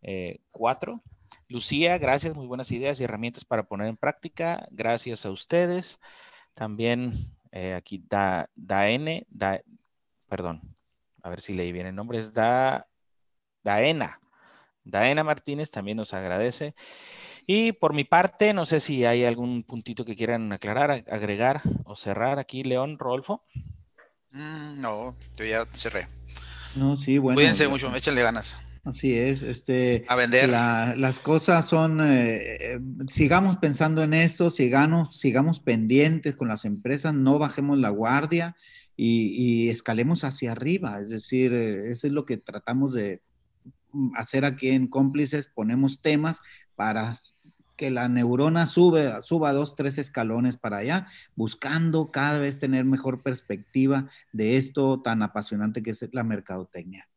eh, cuatro. Lucía, gracias, muy buenas ideas y herramientas para poner en práctica. Gracias a ustedes. También eh, aquí da, Daene, da, perdón, a ver si leí bien el nombre, es da, Daena. Daena Martínez también nos agradece. Y por mi parte, no sé si hay algún puntito que quieran aclarar, agregar o cerrar aquí, León, Rodolfo. Mm, no, yo ya cerré. No, sí, bueno. Cuídense mucho, échenle ganas. Así es, este. A vender. las cosas son, eh, eh, sigamos pensando en esto, sigamos, sigamos pendientes con las empresas, no bajemos la guardia y, escalemos hacia arriba. Es decir, eh, eso es lo que tratamos de hacer aquí en Cómplices, ponemos temas para que la neurona sube, suba dos, tres escalones para allá, buscando cada vez tener mejor perspectiva de esto tan apasionante que es la mercadotecnia.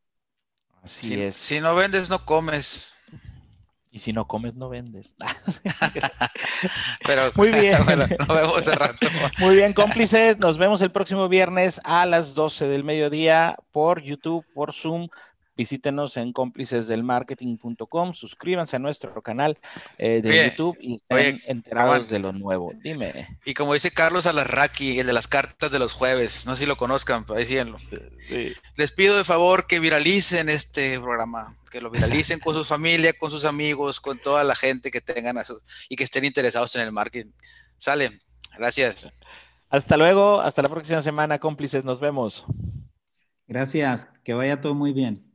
Así es. Si no vendes, no comes. Y si no comes, no vendes. (laughs) Pero muy bien. (laughs) Bueno, nos vemos de rato. Muy bien, cómplices. Nos vemos el próximo viernes a las 12 del mediodía por YouTube, por Zoom, Visítenos en cómplicesdelmarketing.com, suscríbanse a nuestro canal eh, de YouTube y estén enterados de lo nuevo. Dime. Y como dice Carlos Alarraqui, el de las cartas de los jueves, no sé si lo conozcan, pero decíanlo. Les pido de favor que viralicen este programa, que lo viralicen con su (laughs) familia, con sus amigos, con toda la gente que tengan y que estén interesados en el marketing. Sale, gracias. Hasta luego, hasta la próxima semana, cómplices, nos vemos. Gracias, que vaya todo muy bien.